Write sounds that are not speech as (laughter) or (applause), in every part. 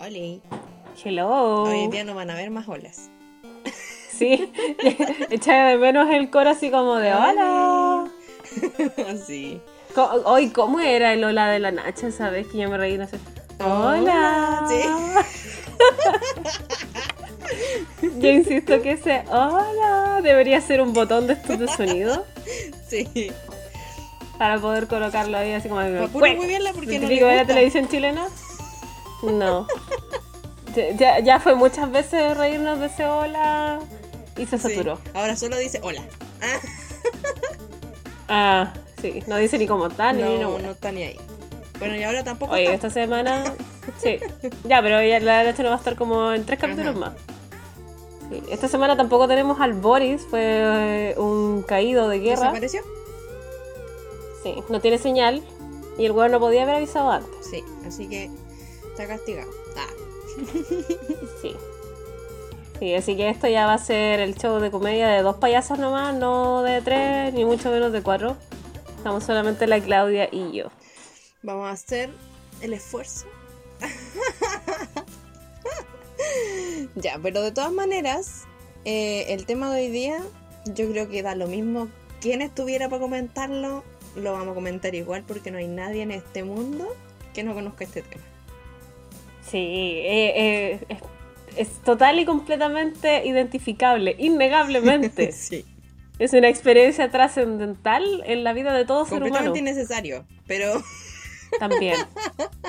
Oli. Hello. Hoy en día no van a ver más olas. (laughs) Sí, (laughs) echaba de menos el coro así como de hola. (laughs) sí. Hoy, ¿cómo era el hola de la Nacha? ¿Sabes? Que yo me reí, no sé. Hola. Yo insisto que ese hola debería ser un botón de estos de sonido Sí. para poder colocarlo ahí así como puro muy bien porque ¿El no le de la televisión chilena? No. Ya, ya, ya fue muchas veces reírnos de ese hola y se Sí. saturó. Ahora solo dice hola. Ah, Ah, sí, no dice ni cómo está ni ni no, no está ni ahí. Bueno, y ahora tampoco Oye, está. esta semana. (laughs) Sí. Ya, pero ya la noche no va a estar como en tres capítulos Ajá. más. Sí. Esta semana tampoco tenemos al Boris, fue eh, un caído de guerra. ¿Desapareció? Sí, no tiene señal. Y el weón no podía haber avisado antes. Sí, así que está castigado. Ah, (laughs) Sí. Sí, así que esto ya va a ser el show de comedia de dos payasos nomás, no de tres, ni mucho menos de cuatro. Estamos solamente la Claudia y yo. vamos a hacer el esfuerzo. (laughs) ya, pero de todas maneras, eh, el tema de hoy día, yo creo que da lo mismo. Quien estuviera para comentarlo, lo vamos a comentar igual porque no hay nadie en este mundo que no conozca este tema. Sí, eh, eh, es, es total y completamente identificable, innegablemente. (laughs) sí, es una experiencia trascendental en la vida de todo ser humano. completamente innecesario, pero (laughs) También.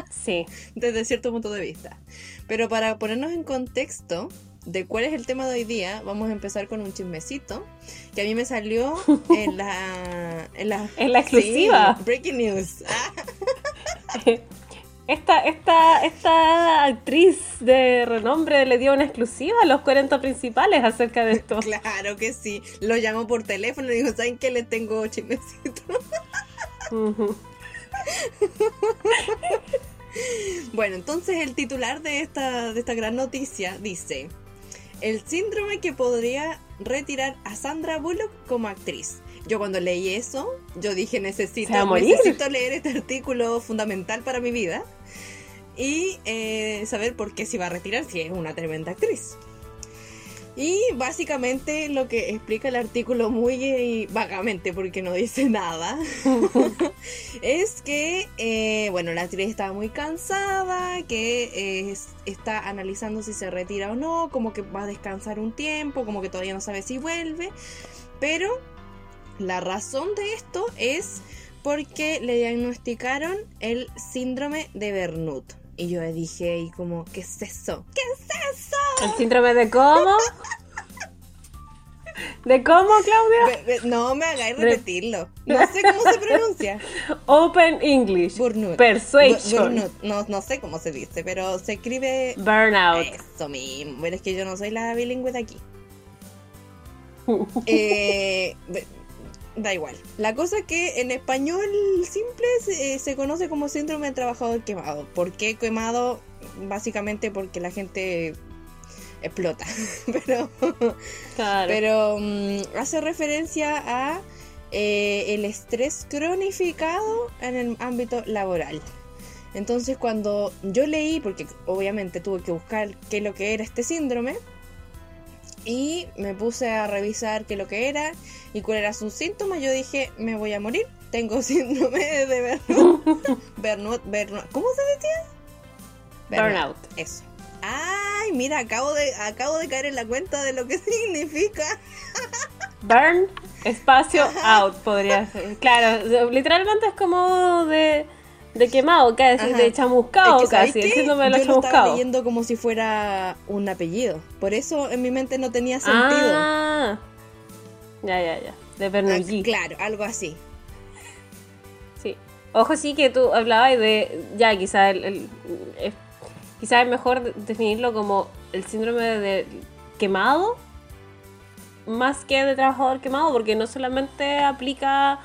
Sí. desde cierto punto de vista. Pero para ponernos en contexto de cuál es el tema de hoy día, vamos a empezar con un chismecito que a mí me salió (laughs) en la... En la, En la exclusiva. Sí, breaking news. Esta, esta, esta actriz de renombre le dio una exclusiva a los 40 principales acerca de esto. claro que sí. Lo llamó por teléfono y dijo, ¿saben qué? Les tengo chismecito. (laughs) Bueno, entonces el titular de esta, de esta gran noticia dice, el síndrome que podría retirar a Sandra Bullock como actriz. Yo cuando leí eso, yo dije, necesito, necesito leer este artículo fundamental para mi vida y eh, saber por qué se va a retirar si es una tremenda actriz. Y básicamente lo que explica el artículo muy eh, vagamente, porque no dice nada, (laughs) es que, eh, bueno, la actriz estaba muy cansada, que eh, es- está analizando si se retira o no, como que va a descansar un tiempo, como que todavía no sabe si vuelve, pero la razón de esto es porque le diagnosticaron el síndrome de Bernout. Y yo dije, y como, ¿qué es eso? ¿Qué es eso? ¿El síndrome de cómo? ¿De cómo, Claudia? Be- be- no me hagáis repetirlo. No sé cómo se pronuncia. (laughs) Open English. Burnout. Persuasion. Bu- burnout. No, no sé cómo se dice, pero se escribe Burnout. eso mismo. Pero es que yo no soy la bilingüe de aquí. (laughs) Eh, da igual. La cosa es que en español simple se, eh, se conoce como síndrome del trabajador quemado. ¿Por qué quemado? Básicamente porque la gente explota. (laughs) pero Claro. pero mm, hace referencia a eh, el estrés cronificado en el ámbito laboral. Entonces cuando yo leí, porque obviamente tuve que buscar qué es lo que era este síndrome, y me puse a revisar qué lo que era y cuál era su síntoma, yo dije, me voy a morir, tengo (laughs) síndrome de Burnout. Burnout, Burnout. ¿Cómo se decía? Burnout. Eso. Ay, mira, acabo de, acabo de caer en la cuenta de lo que (laughs) significa. Burn, espacio, out, podría ser. Claro, literalmente es como de, de quemado, casi, Ajá. de chamuscado Es que, ¿sabes casi. El qué? síndrome de los Yo lo estaba leyendo como si fuera un apellido. Por eso en mi mente no tenía sentido. Ah, ya, ya, ya. De Ah, Bernoulli. claro, algo así. Sí. Ojo, sí que tú hablabas de. Ya, quizá el, el- es, quizá es mejor de- definirlo como el síndrome de quemado más que de trabajador quemado, porque no solamente aplica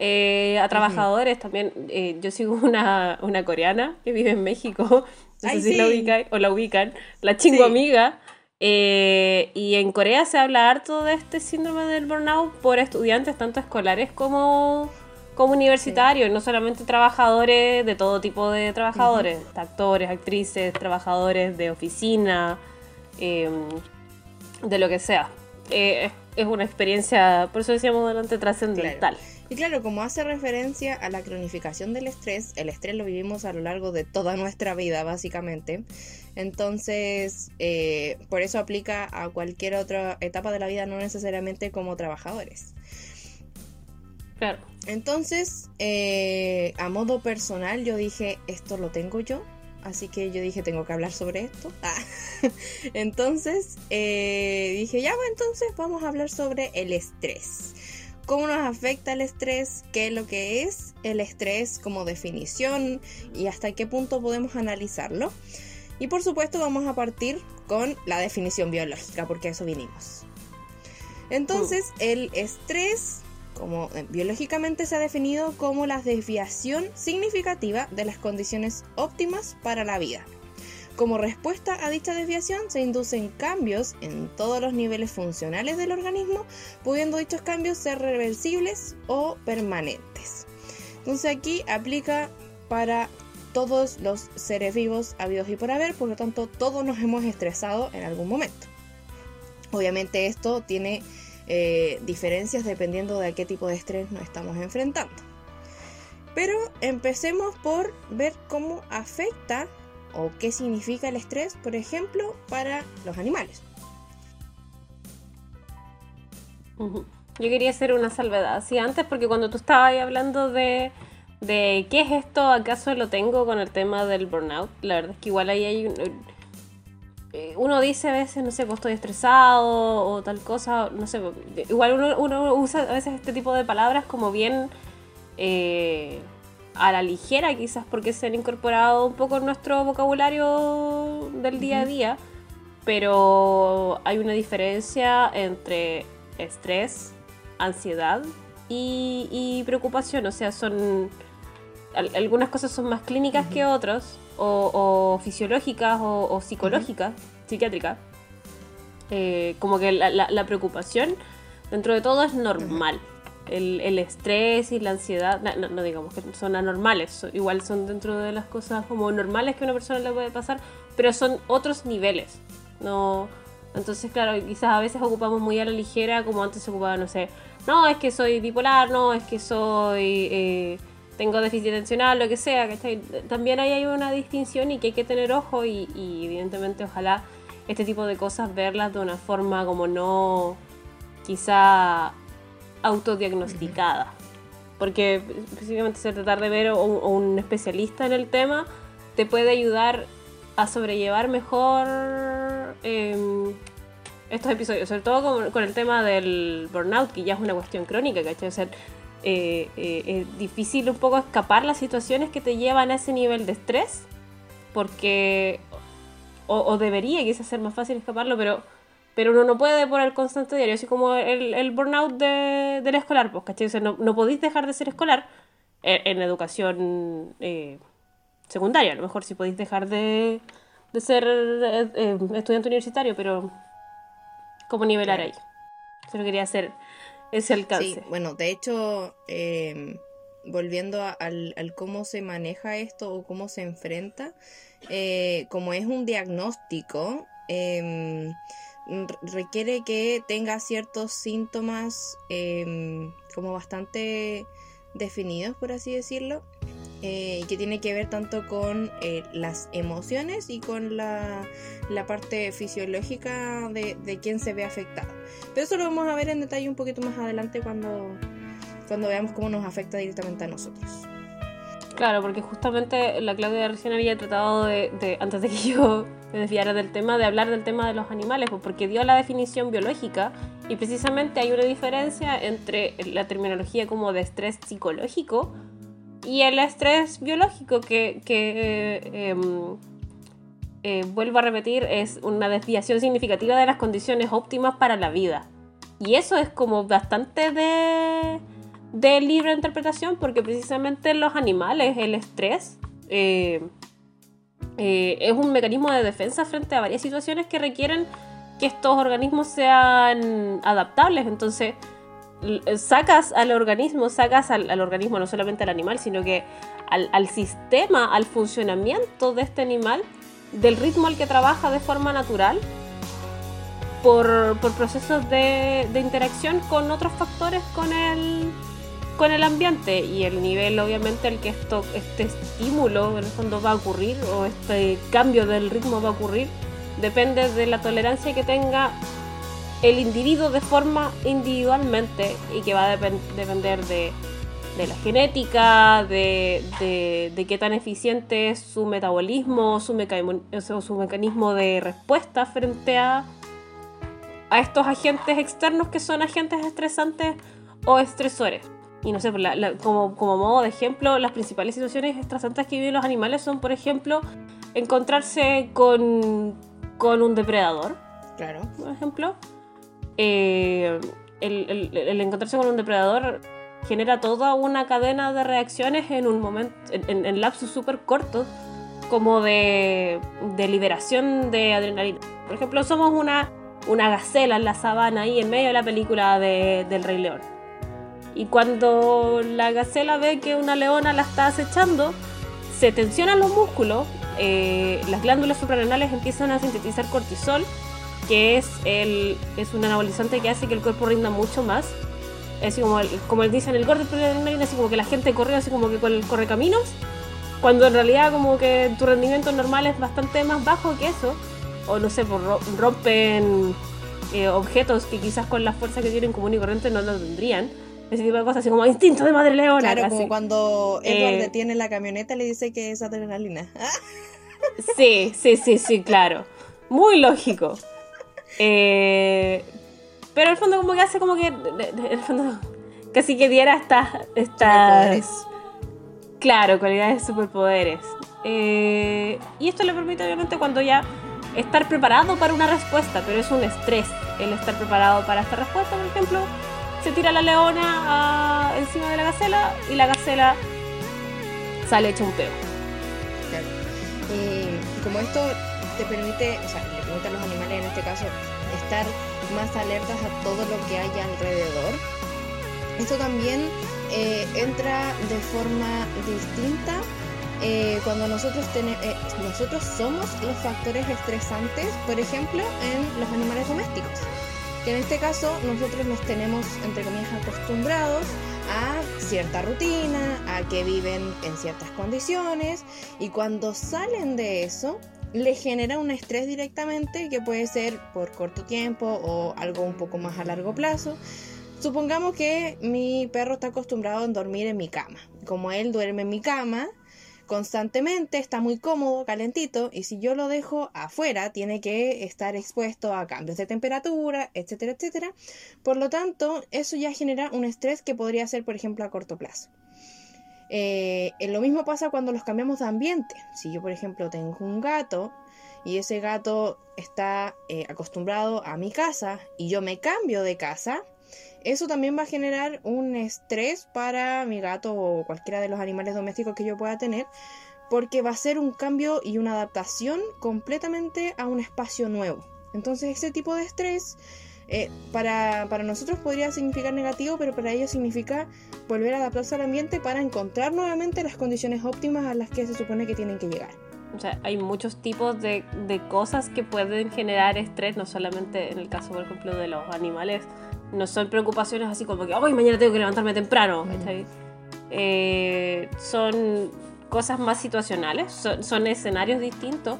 eh, a trabajadores, también eh, yo sigo (laughs) una, una coreana que vive en México, (laughs) no Ay, sé si la ubican o la ubican, la chingo amiga. eh, y en Corea se habla harto de este síndrome del burnout por estudiantes, tanto escolares como, como universitarios, no solamente trabajadores de todo tipo de trabajadores, actores, actrices, trabajadores de oficina, em, de lo que sea. Eh, es una experiencia, por eso decíamos delante, trascendental. Y claro, como hace referencia a la cronificación del estrés, el estrés lo vivimos a lo largo de toda nuestra vida, básicamente. Entonces, eh, por eso aplica a cualquier otra etapa de la vida, no necesariamente como trabajadores. Claro. Entonces, eh, a modo personal, yo dije, esto lo tengo yo. Así que yo dije, tengo que hablar sobre esto. Ah. (laughs) entonces, eh, dije, ya, bueno, entonces vamos a hablar sobre el estrés cómo nos afecta el estrés, qué es lo que es el estrés como definición y hasta qué punto podemos analizarlo. Y por supuesto vamos a partir con la definición biológica, porque a eso vinimos. Entonces, mm. el estrés, como biológicamente se ha definido como la desviación significativa de las condiciones óptimas para la vida. Como respuesta a dicha desviación se inducen cambios en todos los niveles funcionales del organismo, pudiendo dichos cambios ser reversibles o permanentes. Entonces aquí aplica para todos los seres vivos habidos y por haber, por lo tanto todos nos hemos estresado en algún momento. Obviamente esto tiene eh, diferencias dependiendo de a qué tipo de estrés nos estamos enfrentando. Pero empecemos por ver cómo afecta o qué significa el estrés, por ejemplo, para los animales. Yo quería hacer una salvedad, así antes, porque cuando tú estabas hablando de, de qué es esto, acaso lo tengo con el tema del burnout, la verdad es que igual ahí hay un, eh, uno dice a veces, no sé, pues estoy estresado o tal cosa, no sé, igual uno, uno usa a veces este tipo de palabras como bien eh, a la ligera quizás porque se han incorporado un poco en nuestro vocabulario del día a día, pero hay una diferencia entre estrés, ansiedad y, preocupación, o sea, son algunas cosas son más clínicas que otras, o, fisiológicas o, psicológicas, psiquiátricas. Eh, como que la, preocupación dentro de todo es normal el, estrés y la ansiedad, no, digamos que son anormales, igual son dentro de las cosas como normales que una persona le puede pasar, pero son otros niveles. No, entonces, claro, quizás a veces ocupamos muy a la ligera, como antes se ocupaba, no sé, no, es que soy bipolar, no, es que soy, eh, tengo déficit atencional, lo que sea, También ahí hay una distinción y que hay que tener ojo y evidentemente ojalá este tipo de cosas verlas de una forma como no quizá autodiagnosticada. Porque específicamente se tratar de ver a un, especialista en el tema te puede ayudar a sobrellevar mejor em, estos episodios, sobre todo con, el tema del burnout, que ya es una cuestión crónica, ¿cachai? O sea, eh, eh, es difícil un poco escapar las situaciones que te llevan a ese nivel de estrés, porque, o, o debería quizás ser más fácil escaparlo, pero pero uno no puede por el constante diario, así como el, el burnout de, del escolar, pues, ¿cachai? O sea, no, no, podéis dejar de ser escolar en, educación eh, secundaria, a lo mejor si podéis dejar de, de ser eh, eh, estudiante universitario, pero ¿cómo nivelar ahí? Solo quería hacer ese alcance. Sí, bueno, de hecho, volviendo al, al, cómo se maneja esto o cómo se enfrenta, como es un diagnóstico, eh, requiere que tenga ciertos síntomas em, como bastante definidos, por así decirlo, eh, que tiene que ver tanto con eh, las emociones y con la, parte fisiológica de, de quien se ve afectado. Pero eso lo vamos a ver en detalle un poquito más adelante cuando, cuando veamos cómo nos afecta directamente a nosotros. Claro, porque justamente la Claudia recién había tratado de, antes de que yo me desviara del tema, de hablar del tema de los animales, pues, porque dio la definición biológica y precisamente hay una diferencia entre la terminología como de estrés psicológico y el estrés biológico que, em, eh, vuelvo a repetir, es una desviación significativa de las condiciones óptimas para la vida. Y eso es como bastante de de libre interpretación porque precisamente los animales, el estrés, eh, eh, es un mecanismo de defensa frente a varias situaciones que requieren que estos organismos sean adaptables. Entonces, sacas al organismo, sacas al, organismo no solamente al animal, sino que al, sistema, al funcionamiento de este animal, del ritmo al que trabaja de forma natural, por, procesos de, interacción con otros factores con el, con el ambiente y el nivel obviamente al que este estímulo en el fondo va a ocurrir o este cambio del ritmo va a ocurrir depende de la tolerancia que tenga el individuo de forma individualmente y que va a depender de, la genética, de, qué tan eficiente es su metabolismo, su, su mecanismo de respuesta frente a, a estos agentes externos que son agentes estresantes o estresores. Y no sé, como, como modo de ejemplo, las principales situaciones estresantes que viven los animales son, por ejemplo, encontrarse con, con un depredador. Claro. Por ejemplo eh, el, encontrarse con un depredador genera toda una cadena de reacciones en un momento, en, lapsos súper cortos, como de, liberación de adrenalina. Por ejemplo, somos una, una gacela en la sabana ahí en medio de la película del Rey León. Y cuando la gacela ve que una leona la está acechando, se tensionan los músculos, eh, las glándulas suprarrenales empiezan a sintetizar cortisol que es, el, es un anabolizante que hace que el cuerpo rinda mucho más. Así como, como dicen, el gordo así como que la gente corre así como que corre caminos, cuando en realidad como que tu rendimiento normal es bastante más bajo que eso, o no sé, rompen eh, objetos que quizás con la fuerza que tienen común y corriente no lo tendrían. Ese tipo de cosas, así como instinto de madre leona. Claro, como cuando Edward eh, detiene la camioneta le dice que es adrenalina. (laughs) sí, sí, sí, sí, claro. Muy lógico. Eh, pero el fondo como que hace como que... El fondo casi que diera estas... estas claro, cualidades de superpoderes. Eh, y esto le permite obviamente cuando ya estar preparado para una respuesta, pero es un estrés el estar preparado para esta respuesta, por ejemplo, se tira la leona encima de la gacela y la gacela sale hecha un peo. Claro. Y como esto te permite, o sea, le permite a los animales en este caso estar más alertas a todo lo que hay alrededor. Esto también eh, entra de forma distinta eh, cuando nosotros, eh, nosotros somos los factores estresantes, por ejemplo, en los animales domésticos. Que en este caso nosotros los tenemos, entre comillas, acostumbrados a cierta rutina, a que viven en ciertas condiciones y cuando salen de eso, le genera un estrés directamente que puede ser por corto tiempo o algo un poco más a largo plazo. Supongamos que mi perro está acostumbrado a dormir en mi cama. Como él duerme en mi cama constantemente, está muy cómodo, calentito, y si yo lo dejo afuera, tiene que estar expuesto a cambios de temperatura, etcétera, etcétera. Por lo tanto, eso ya genera un estrés que podría ser, por ejemplo, a corto plazo. Eh, lo mismo pasa cuando los cambiamos de ambiente. Si yo, por ejemplo, tengo un gato y ese gato está eh, acostumbrado a mi casa y yo me cambio de casa, eso también va a generar un estrés para mi gato o cualquiera de los animales domésticos que yo pueda tener, porque va a ser un cambio y una adaptación completamente a un espacio nuevo. Entonces ese tipo de estrés eh, para, nosotros podría significar negativo, pero para ellos significa volver a adaptarse al ambiente para encontrar nuevamente las condiciones óptimas a las que se supone que tienen que llegar. O sea, hay muchos tipos de, cosas que pueden generar estrés, no solamente en el caso, por ejemplo, de los animales, no son preocupaciones así como que, hoy mañana tengo que levantarme temprano. Eh, son cosas más situacionales, son escenarios distintos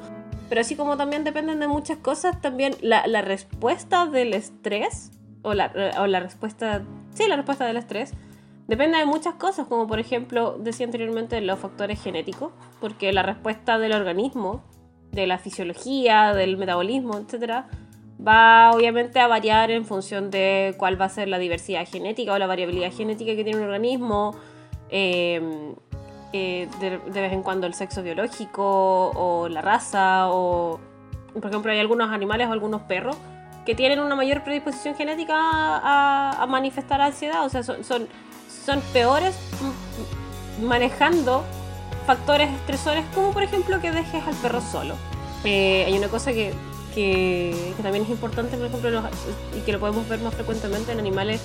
pero así como también dependen de muchas cosas, también la, la respuesta del estrés, o la, o la respuesta, sí, la respuesta del estrés, depende de muchas cosas, como por ejemplo, decía anteriormente, los factores genéticos, porque la respuesta del organismo, de la fisiología, del metabolismo, etc., va obviamente a variar en función de cuál va a ser la diversidad genética o la variabilidad genética que tiene un organismo. Eh, eh, de, vez en cuando el sexo biológico o la raza o por ejemplo hay algunos animales o algunos perros que tienen una mayor predisposición genética a, manifestar ansiedad, o sea, son, son, son peores manejando factores estresores como por ejemplo que dejes al perro solo. Eh, hay una cosa que, que, también es importante, por ejemplo, y que lo podemos ver más frecuentemente en animales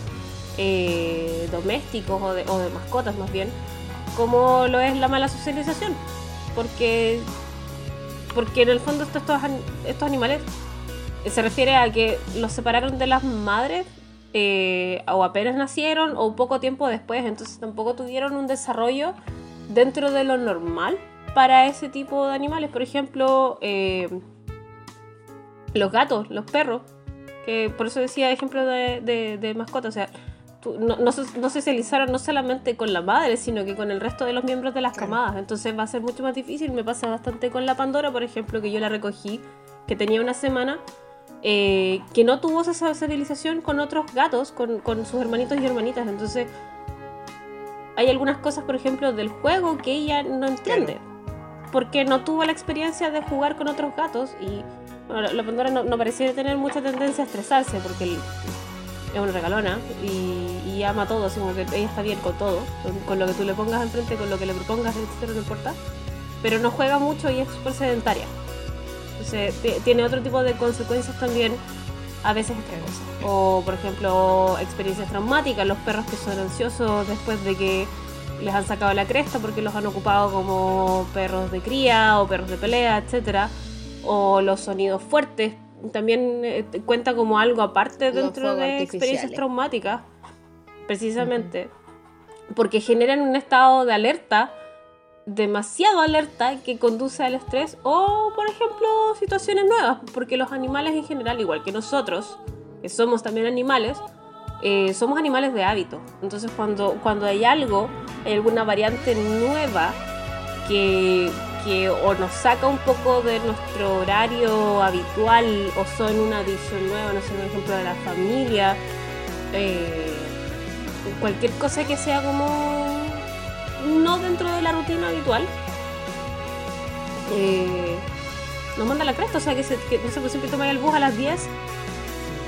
eh, domésticos o de, o de mascotas más bien, como lo es la mala socialización. Porque, porque en el fondo estos, estos animales eh, se refiere a que los separaron de las madres eh, o apenas nacieron o poco tiempo después, entonces tampoco tuvieron un desarrollo dentro de lo normal para ese tipo de animales. Por ejemplo, eh, los gatos, los perros, que por eso decía ejemplo de, de, de mascota, o sea, no, no, no, socializaron no solamente con la madre, sino que con el resto de los miembros de las camadas. Entonces va a ser mucho más difícil. Me pasa bastante con la Pandora, por ejemplo, que yo la recogí, que tenía una semana, eh, que no tuvo esa socialización con otros gatos, con, con sus hermanitos y hermanitas. Entonces hay algunas cosas, por ejemplo, del juego que ella no entiende. Claro. Porque no tuvo la experiencia de jugar con otros gatos y la Pandora no, no parecía tener mucha tendencia a estresarse porque es una regalona y, y, ama todo, así como que ella está bien con todo, con, con, lo que tú le pongas enfrente, con lo que le propongas, etcétera, no importa. Pero no juega mucho y es súper sedentaria. Entonces tiene otro tipo de consecuencias también, a veces extrañas. O, por ejemplo, experiencias traumáticas, los perros que son ansiosos después de que les han sacado la cresta porque los han ocupado como perros de cría o perros de pelea, etcétera. O los sonidos fuertes también eh, cuenta como algo aparte dentro de experiencias traumáticas, precisamente, uh -huh. porque generan un estado de alerta, demasiado alerta, que conduce al estrés o, por ejemplo, situaciones nuevas, porque los animales en general, igual que nosotros, que somos también animales, eh, somos animales de hábito. Entonces, cuando, cuando hay algo, hay alguna variante nueva que, que o nos saca un poco de nuestro horario habitual o son una adición nueva, no sé, por ejemplo, de la familia, eh, cualquier cosa que sea como no dentro de la rutina habitual, eh, nos manda la cresta, o sea, que, se, no sé, pues siempre tomáis el bus a las 10.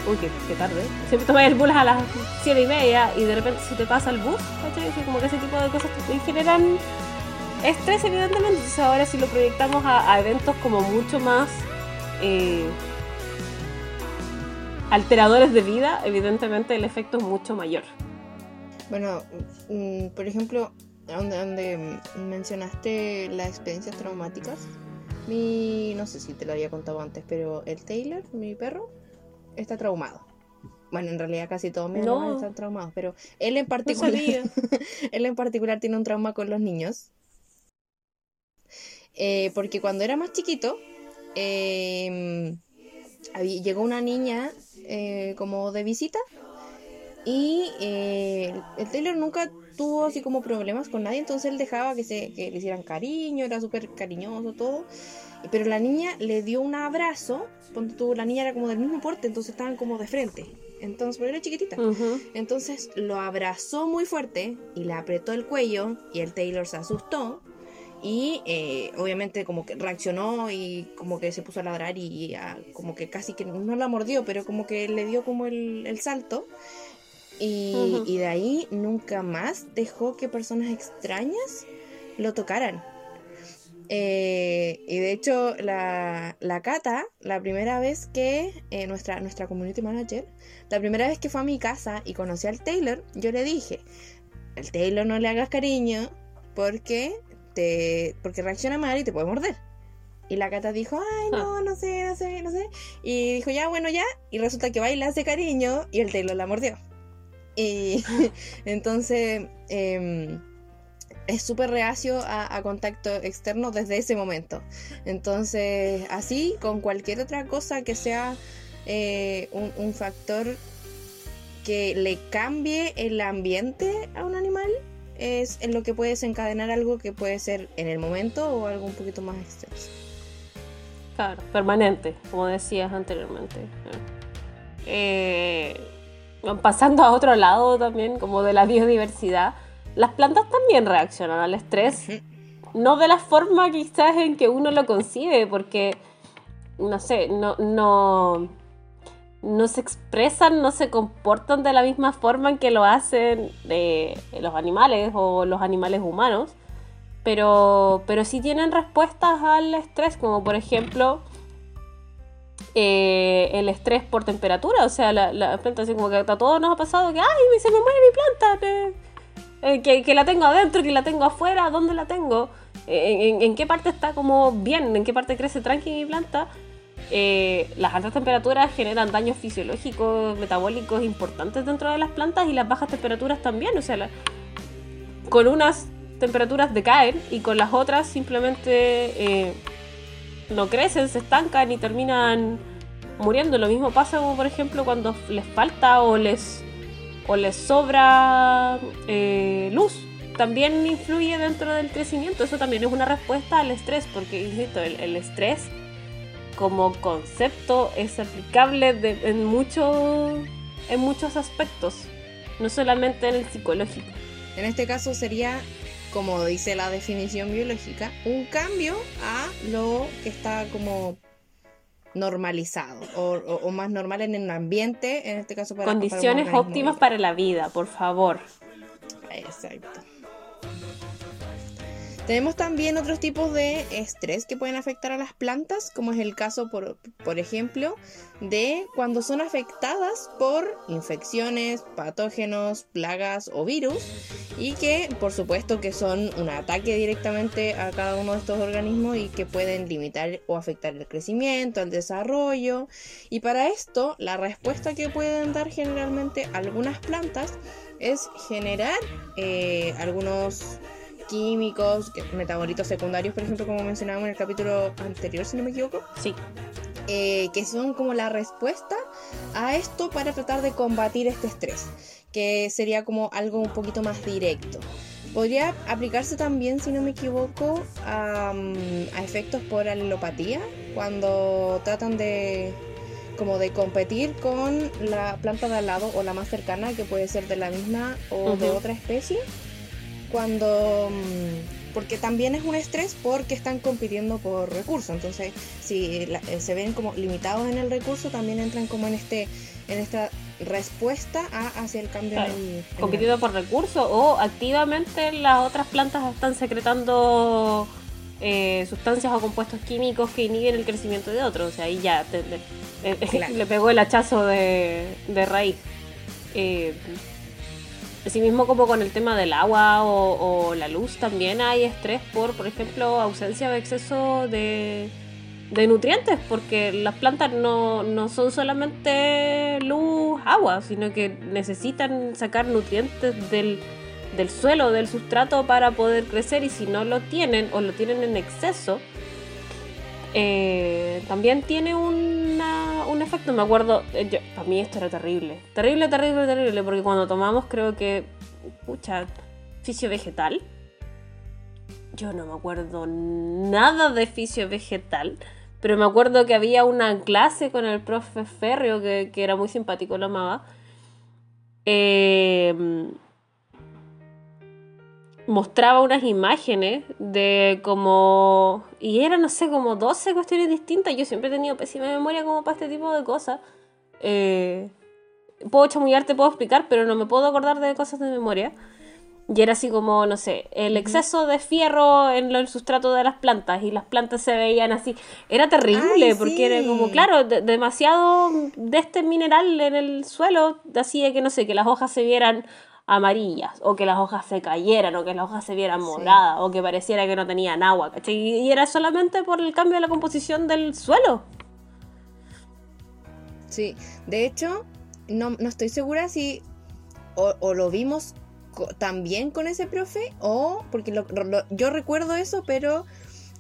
Uy, qué, tarde. Siempre tomáis el bus a las 7 y media y de repente se te pasa el bus, ¿cachai? Como que ese tipo de cosas te generan estrés evidentemente, entonces ahora si lo proyectamos a, a eventos como mucho más eh, alteradores de vida, evidentemente el efecto es mucho mayor. Bueno, mm, por ejemplo, donde, donde mencionaste las experiencias traumáticas, mi, no sé si te lo había contado antes, pero el Taylor, mi perro, está traumado. Bueno, en realidad casi todos mis no. están traumados, pero él en particular, no (laughs) él en particular tiene un trauma con los niños eh, porque cuando era más chiquito, eh, llegó una niña eh, como de visita y eh, el Taylor nunca tuvo así como problemas con nadie, entonces él dejaba que, se, que le hicieran cariño, era súper cariñoso, todo. Pero la niña le dio un abrazo, tú, la niña era como del mismo porte, entonces estaban como de frente. Entonces, pero era chiquitita. Uh -huh. Entonces lo abrazó muy fuerte y le apretó el cuello y el Taylor se asustó y eh, obviamente como que reaccionó y como que se puso a ladrar y a, como que casi que no la mordió, pero como que le dio como el, el salto. Y, uh -huh. y, de ahí nunca más dejó que personas extrañas lo tocaran. Eh, y de hecho la, la Cata, la primera vez que eh, nuestra, nuestra community manager, la primera vez que fue a mi casa y conocí al Taylor, yo le dije, al Taylor no le hagas cariño porque te, porque reacciona mal y te puede morder. Y la gata dijo, ay, no, no sé, no sé, no sé. Y dijo, ya, bueno, ya. Y resulta que le hace cariño y el Taylor la mordió. Y (laughs) entonces eh, es súper reacio a, a, contacto externo desde ese momento. Entonces, así, con cualquier otra cosa que sea eh, un, un factor que le cambie el ambiente a un animal, es en lo que puede desencadenar algo que puede ser en el momento o algo un poquito más extenso. Claro, permanente, como decías anteriormente. Eh, pasando a otro lado también, como de la biodiversidad, las plantas también reaccionan al estrés, no de la forma quizás en que uno lo concibe, porque, no sé, no, no, no se expresan, no se comportan de la misma forma en que lo hacen eh, los animales o los animales humanos, pero, pero sí tienen respuestas al estrés, como por ejemplo eh, el estrés por temperatura. O sea, la, la, planta así como que a todos nos ha pasado que, ay, se me muere mi planta. Eh, que, que, la tengo adentro, que la tengo afuera, ¿dónde la tengo? ¿En, en, qué parte está como bien? ¿En qué parte crece tranqui mi planta? Eh, las altas temperaturas generan daños fisiológicos, metabólicos importantes dentro de las plantas y las bajas temperaturas también. O sea, con unas temperaturas decaen y con las otras simplemente no crecen, se estancan y terminan muriendo. Lo mismo pasa por ejemplo cuando les falta o les, o les sobra eh, luz. También influye dentro del crecimiento. Eso también es una respuesta al estrés, porque insisto, el, estrés como concepto es aplicable en, mucho, en muchos aspectos, no solamente en el psicológico. En este caso sería como dice la definición biológica, un cambio a lo que está como normalizado o, más normal en el ambiente, en este caso para condiciones óptimas para la vida, por favor. Exacto. Tenemos también otros tipos de estrés que pueden afectar a las plantas, como es el caso, por, por ejemplo, de cuando son afectadas por infecciones, patógenos, plagas o virus, y que por supuesto que son un ataque directamente a cada uno de estos organismos y que pueden limitar o afectar el crecimiento, el desarrollo. Y para esto, la respuesta que pueden dar generalmente algunas plantas es generar eh, algunos químicos, metabolitos secundarios, por ejemplo, como mencionábamos en el capítulo anterior, si no me equivoco. Sí. Eh, que son como la respuesta a esto para tratar de combatir este estrés, que sería como algo un poquito más directo. Podría aplicarse también, si no me equivoco, a, mm, a efectos por alelopatía, cuando tratan de como de competir con la planta de al lado o la más cercana, que puede ser de la misma o de otra especie cuando mm, porque también es un estrés porque están compitiendo por recursos entonces si eh, se ven como limitados en el recurso también entran como en este en esta respuesta hacia el cambio en compitiendo por recursos o activamente las otras plantas están secretando eh, sustancias o compuestos químicos que inhiben el crecimiento de otros o sea ahí ya (laughs) le pegó el hachazo de, de raíz. Eh, Así mismo como con el tema del agua o, la luz, también hay estrés por, por ejemplo, ausencia o exceso de, nutrientes, porque las plantas no, son solamente luz, agua, sino que necesitan sacar nutrientes del, del suelo, del sustrato para poder crecer y si no lo tienen o lo tienen en exceso, eh, también tiene una, un efecto. Me acuerdo, eh, para mí esto era terrible. Terrible, terrible, terrible, porque cuando tomamos, creo que, pucha, fisio vegetal. Yo no me acuerdo nada de fisio vegetal, pero me acuerdo que había una clase con el profe Ferrio que, que era muy simpático, lo amaba. Eh, mostraba unas imágenes de como... Y eran, no sé, como 12 cuestiones distintas. Yo siempre he tenido pésima memoria como para este tipo de cosas. Eh, puedo chamullarte, puedo explicar, pero no me puedo acordar de cosas de memoria. Y era así como, no sé, el exceso de fierro en el sustrato de las plantas y las plantas se veían así. Era terrible porque era como, claro, demasiado de este mineral en el suelo hacía que, no sé, que las hojas se vieran amarillas, o que las hojas se cayeran, o que las hojas se vieran moradas, o que pareciera que no tenían agua, ¿cachai? Y era solamente por el cambio de la composición del suelo. Sí, de hecho, no, estoy segura si o, lo vimos también con ese profe, o porque yo recuerdo eso, pero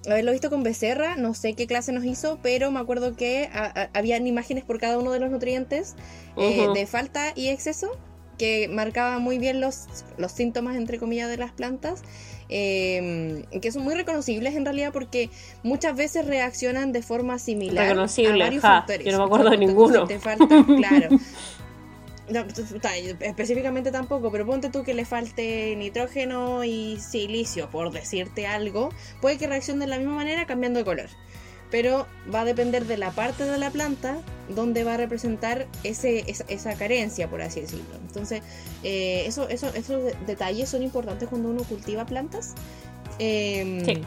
haberlo visto con Becerra, no sé qué clase nos hizo, pero me acuerdo que habían imágenes por cada uno de los nutrientes eh, de falta y exceso que marcaba muy bien los, los síntomas, entre comillas, de las plantas, em, que son muy reconocibles en realidad porque muchas veces reaccionan de forma similar Reconocible, a varios factores. Yo no me acuerdo de ninguno. Te falta, (laughs) claro. No, específicamente tampoco, pero ponte tú que le falte nitrógeno y silicio, por decirte algo, puede que reaccione de la misma manera cambiando de color pero va a depender de la parte de la planta donde va a representar ese, esa, carencia, por así decirlo. Entonces, eh, eso, eso, esos detalles son importantes cuando uno cultiva plantas. Em,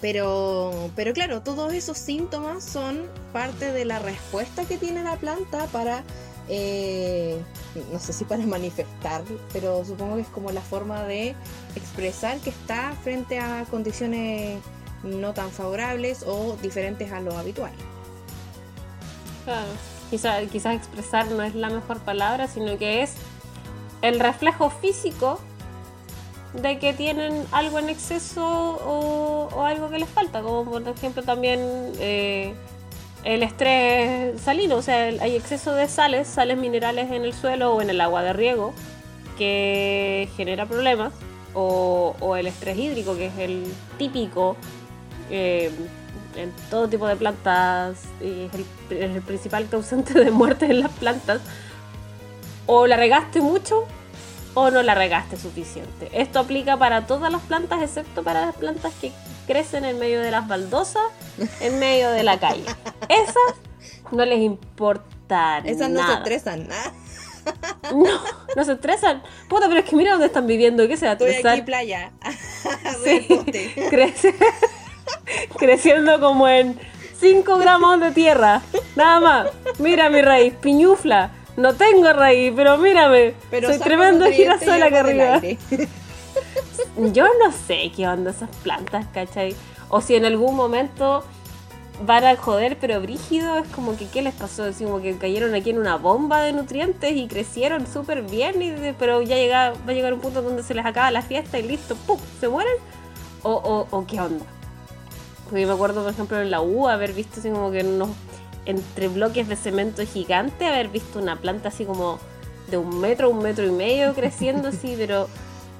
Pero, pero claro, todos esos síntomas son parte de la respuesta que tiene la planta para, eh, no sé si para (laughs) manifestar, pero supongo que es como la forma de expresar que está frente a condiciones no tan favorables o diferentes a lo habitual. Quizás quizá expresar no es la mejor palabra, sino que es el reflejo físico de que tienen algo en exceso o, algo que les falta, como por ejemplo también eh, el estrés salino, o sea, hay exceso de sales, sales minerales en el suelo o en el agua de riego que genera problemas, o, el estrés hídrico, que es el típico eh, en todo tipo de plantas, y es el, el principal causante de muerte en las plantas, o la regaste mucho o no la regaste suficiente. Esto aplica para todas las plantas excepto para las plantas que crecen en medio de las baldosas, en medio de la calle. Esas no les importa Esas no se estresan nada. (laughs) No, no se estresan. Puta, pero es que mira dónde están viviendo, ¿qué se va a estresar? Estoy aquí playa. (laughs) sí, crece, (laughs) creciendo como en 5 gramos de tierra. Nada más. Mira mi raíz, piñufla. No tengo raíz, pero mírame. Soy tremendo girasol acá arriba. (laughs) Yo no sé qué onda esas plantas, ¿cachai? O si en algún momento van a joder, pero brígido, es como que ¿qué les pasó? Es como que cayeron aquí en una bomba de nutrientes y crecieron súper bien, y pero ya llega, va a llegar un punto donde se les acaba la fiesta y listo, ¡pum! ¿Se mueren? ¿O, o, o qué onda? Porque me acuerdo, por ejemplo, en la U haber visto así como que unos entre bloques de cemento gigante, haber visto una planta así como de un metro, un metro y medio creciendo así, (laughs) pero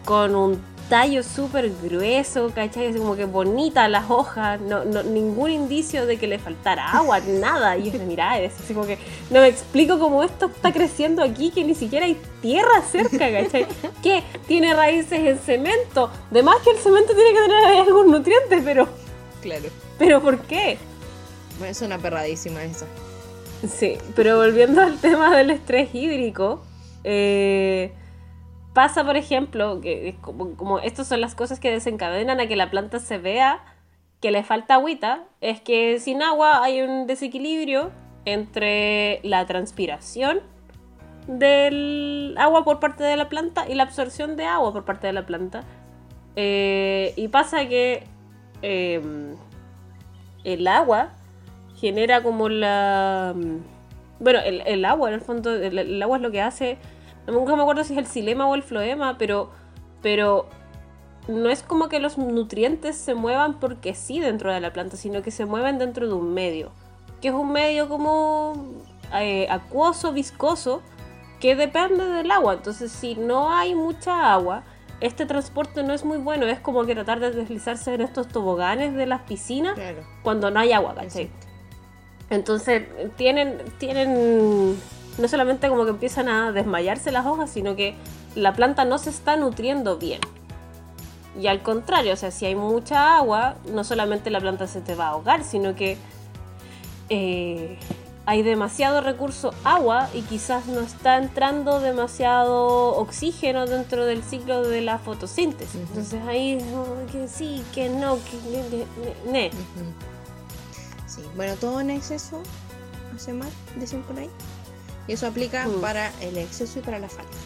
con un tallo súper grueso, ¿cachai? Así como que bonita las hojas, no, no, ningún indicio de que le faltara agua, (laughs) nada. Y yo mira, es así como que no me explico cómo esto está creciendo aquí, que ni siquiera hay tierra cerca, ¿cachai? (laughs) Que tiene raíces en cemento. De más que el cemento tiene que tener algún nutriente, pero... Claro. ¿Pero por qué? Es una perradísima esa. Sí, pero volviendo al tema del estrés hídrico, eh, pasa, por ejemplo, que como, como estas son las cosas que desencadenan a que la planta se vea que le falta agüita, es que sin agua hay un desequilibrio entre la transpiración del agua por parte de la planta y la absorción de agua por parte de la planta. Eh, y pasa que eh, el agua genera como la... Mm, bueno, el, agua, en el fondo, el, agua es lo que hace... Nunca me acuerdo si es el silema o el floema, pero, pero no es como que los nutrientes se muevan porque sí dentro de la planta, sino que se mueven dentro de un medio, que es un medio como eh, acuoso, viscoso, que depende del agua. Entonces, si no hay mucha agua, este transporte no es muy bueno. Es como que tratar de deslizarse en estos toboganes de las piscinas cuando no hay agua, ¿cachai? Entonces tienen, tienen no solamente como que empiezan a desmayarse las hojas, sino que la planta no se está nutriendo bien. Y al contrario, o sea, si hay mucha agua, no solamente la planta se te va a ahogar, sino que eh, hay demasiado recurso agua y quizás no está entrando demasiado oxígeno dentro del ciclo de la fotosíntesis. Entonces ahí que sí, que no, que ne. Bueno, todo en exceso hace mal, dicen por ahí. Y eso aplica mm. para el exceso y para la falta.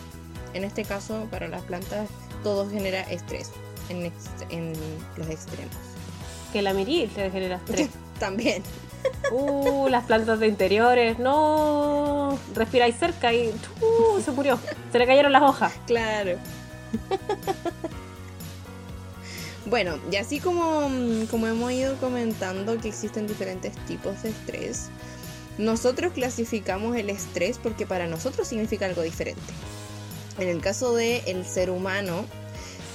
En este caso, para las plantas, todo genera estrés en, los extremos. Que la miril te genera estrés. (laughs) También. Uh, las plantas de interiores, no. Respiráis cerca y uh, se murió. Se le cayeron las hojas. Claro. Bueno, y así como, como hemos ido comentando que existen diferentes tipos de estrés, nosotros clasificamos el estrés porque para nosotros significa algo diferente. En el caso del ser humano,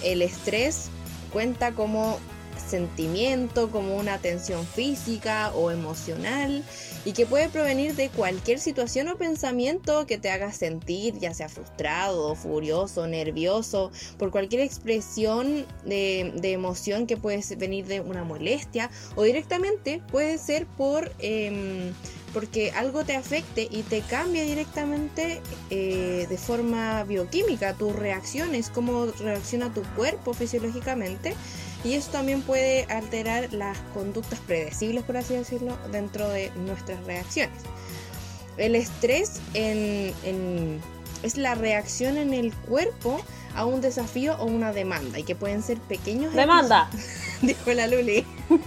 el estrés cuenta como sentimiento, como una tensión física o emocional y que puede provenir de cualquier situación o pensamiento que te haga sentir, ya sea frustrado, furioso, nervioso, por cualquier expresión de, emoción que puede venir de una molestia o directamente puede ser por... Em, porque algo te afecte y te cambia directamente eh, de forma bioquímica, tus reacciones, cómo reacciona tu cuerpo fisiológicamente y eso también puede alterar las conductas predecibles, por así decirlo, dentro de nuestras reacciones. El estrés es la reacción en el cuerpo a un desafío o una demanda y que pueden ser pequeños. ¡Demanda! (laughs) Dijo la Luli. (laughs)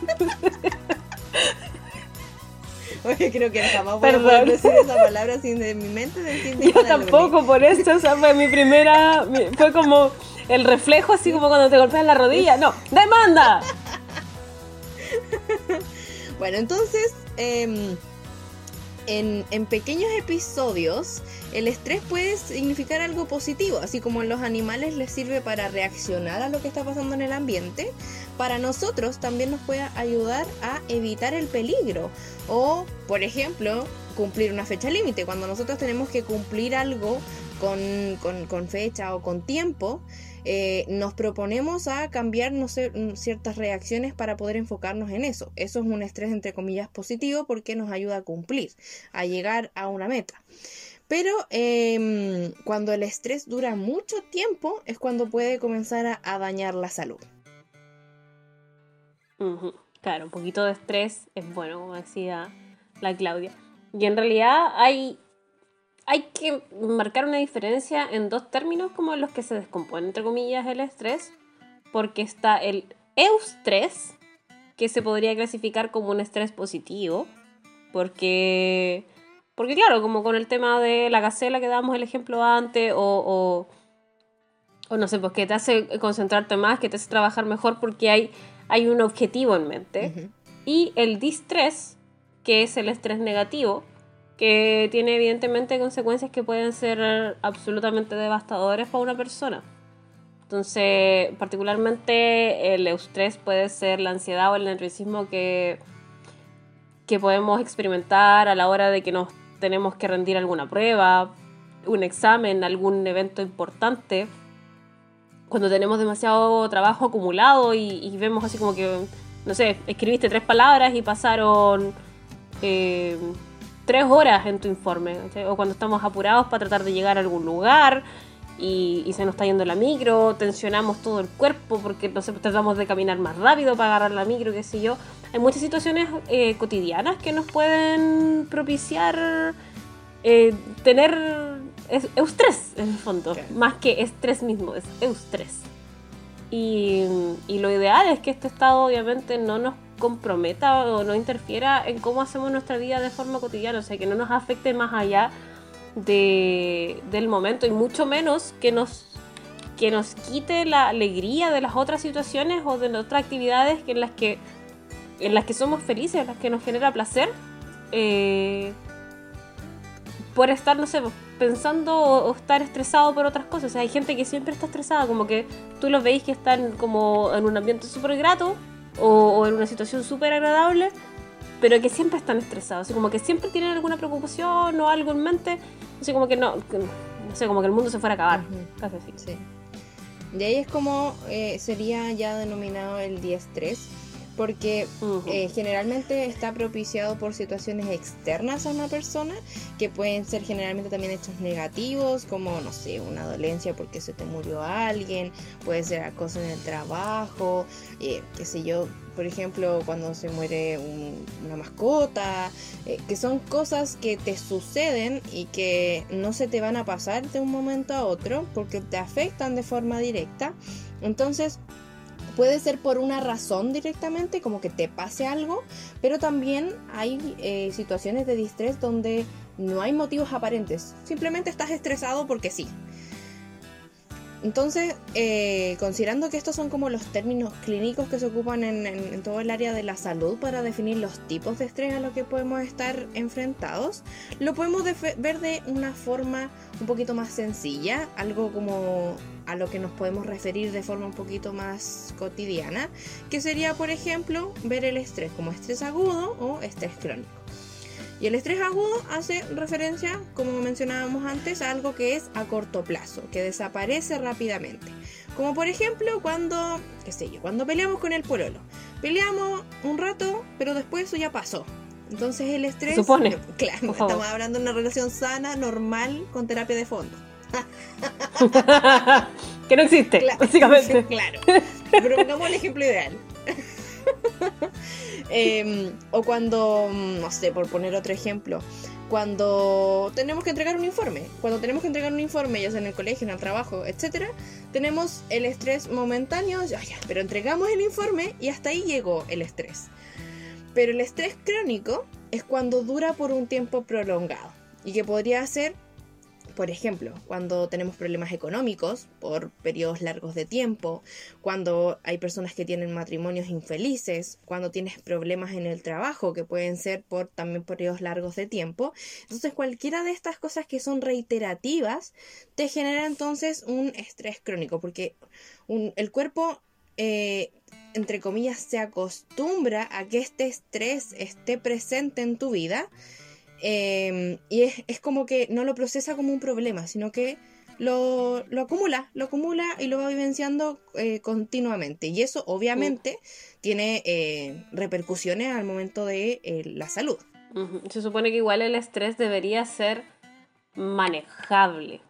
Oye, creo que jamás voy a poder decir esa palabra sin de mi mente Yo tampoco, por eso, o sea, fue mi primera, fue como el reflejo así como cuando te golpeas la rodilla. No, demanda. (laughs) bueno, entonces, em, en, en, pequeños episodios, el estrés puede significar algo positivo, así como en los animales les sirve para reaccionar a lo que está pasando en el ambiente para nosotros también nos puede ayudar a evitar el peligro. O, por ejemplo, cumplir una fecha límite. Cuando nosotros tenemos que cumplir algo con, fecha o con tiempo, eh, nos proponemos a cambiar no sé, ciertas reacciones para poder enfocarnos en eso. Eso es un estrés entre comillas positivo porque nos ayuda a cumplir, a llegar a una meta. Pero em, cuando el estrés dura mucho tiempo es cuando puede comenzar a dañar la salud. Claro, un poquito de estrés es bueno, como decía la Claudia. Y en realidad hay, hay que marcar una diferencia en dos términos como en los que se descompone, entre comillas, el estrés, porque está el eustrés, que se podría clasificar como un estrés positivo, porque, porque claro, como con el tema de la gacela que damos el ejemplo antes, o, o, no sé, pues que te hace concentrarte más, que te hace trabajar mejor porque hay hay un objetivo en mente. Y el distrés, que es el estrés negativo, que tiene evidentemente consecuencias que pueden ser absolutamente devastadoras para una persona. Entonces, particularmente el eustrés puede ser la ansiedad o el nerviosismo que, que podemos experimentar a la hora de que nos tenemos que rendir alguna prueba, un examen, algún evento importante cuando tenemos demasiado trabajo acumulado y, vemos así como que, no sé, escribiste tres palabras y pasaron eh, tres horas en tu informe, o cuando estamos apurados para tratar de llegar a algún lugar y, se nos está yendo la micro, tensionamos todo el cuerpo porque no sé, tratamos de caminar más rápido para agarrar la micro, qué sé yo. Hay muchas situaciones eh, cotidianas que nos pueden propiciar eh, tener es eustrés en el fondo, más que estrés mismo, es eustrés. Y, y, lo ideal es que este estado obviamente no nos comprometa o no interfiera en cómo hacemos nuestra vida de forma cotidiana, o sea, que no nos afecte más allá de, del momento y mucho menos que nos, que nos quite la alegría de las otras situaciones o de otras actividades que en las que, en las que somos felices, en las que nos genera placer. Eh, por estar, no sé, pensando o, estar estresado por otras cosas. O sea, hay gente que siempre está estresada, como que tú los veis que están como en un ambiente súper grato o, en una situación súper agradable, pero que siempre están estresados, así como que siempre tienen alguna preocupación o algo en mente, así como que no, no sé, como que el mundo se fuera a acabar, casi así. Sí. De ahí es como eh, sería ya denominado el 10-3 porque eh, generalmente está propiciado por situaciones externas a una persona que pueden ser generalmente también hechos negativos como no sé una dolencia porque se te murió alguien puede ser acoso en el trabajo eh, qué sé yo por ejemplo cuando se muere una mascota eh, que son cosas que te suceden y que no se te van a pasar de un momento a otro porque te afectan de forma directa. Entonces Puede ser por una razón directamente, como que te pase algo, pero también hay eh, situaciones de distrés donde no hay motivos aparentes. Simplemente estás estresado porque sí. Entonces, eh, considerando que estos son como los términos clínicos que se ocupan en, todo el área de la salud para definir los tipos de estrés a los que podemos estar enfrentados, lo podemos ver de una forma un poquito más sencilla, algo como a lo que nos podemos referir de forma un poquito más cotidiana, que sería, por ejemplo, ver el estrés como estrés agudo o estrés crónico. Y el estrés agudo hace referencia, como mencionábamos antes, a algo que es a corto plazo, que desaparece rápidamente. Como por ejemplo cuando, qué sé yo, cuando peleamos con el pololo. Peleamos un rato, pero después eso ya pasó. Entonces el estrés... Supone. (laughs) Claro, estamos hablando de una relación sana, normal, con terapia de fondo. (laughs) que no existe, básicamente. (laughs) Claro. Pero pongamos el ejemplo ideal. (laughs) Em, o cuando, no sé, por poner otro ejemplo, cuando tenemos que entregar un informe, cuando tenemos que entregar un informe, ya sea en el colegio, en el trabajo, etcétera, tenemos el estrés momentáneo, ya, ya, pero entregamos el informe y hasta ahí llegó el estrés. Pero el estrés crónico es cuando dura por un tiempo prolongado y que podría ser por ejemplo, cuando tenemos problemas económicos por periodos largos de tiempo, cuando hay personas que tienen matrimonios infelices, cuando tienes problemas en el trabajo que pueden ser por también periodos largos de tiempo. Entonces, cualquiera de estas cosas que son reiterativas te genera entonces un estrés crónico, porque el cuerpo, eh, entre comillas, se acostumbra a que este estrés esté presente en tu vida Em, y es, como que no lo procesa como un problema, sino que lo, acumula, lo acumula y lo va vivenciando eh, continuamente. Y eso obviamente tiene eh, repercusiones al momento de eh, la salud. Se supone que igual el estrés debería ser manejable.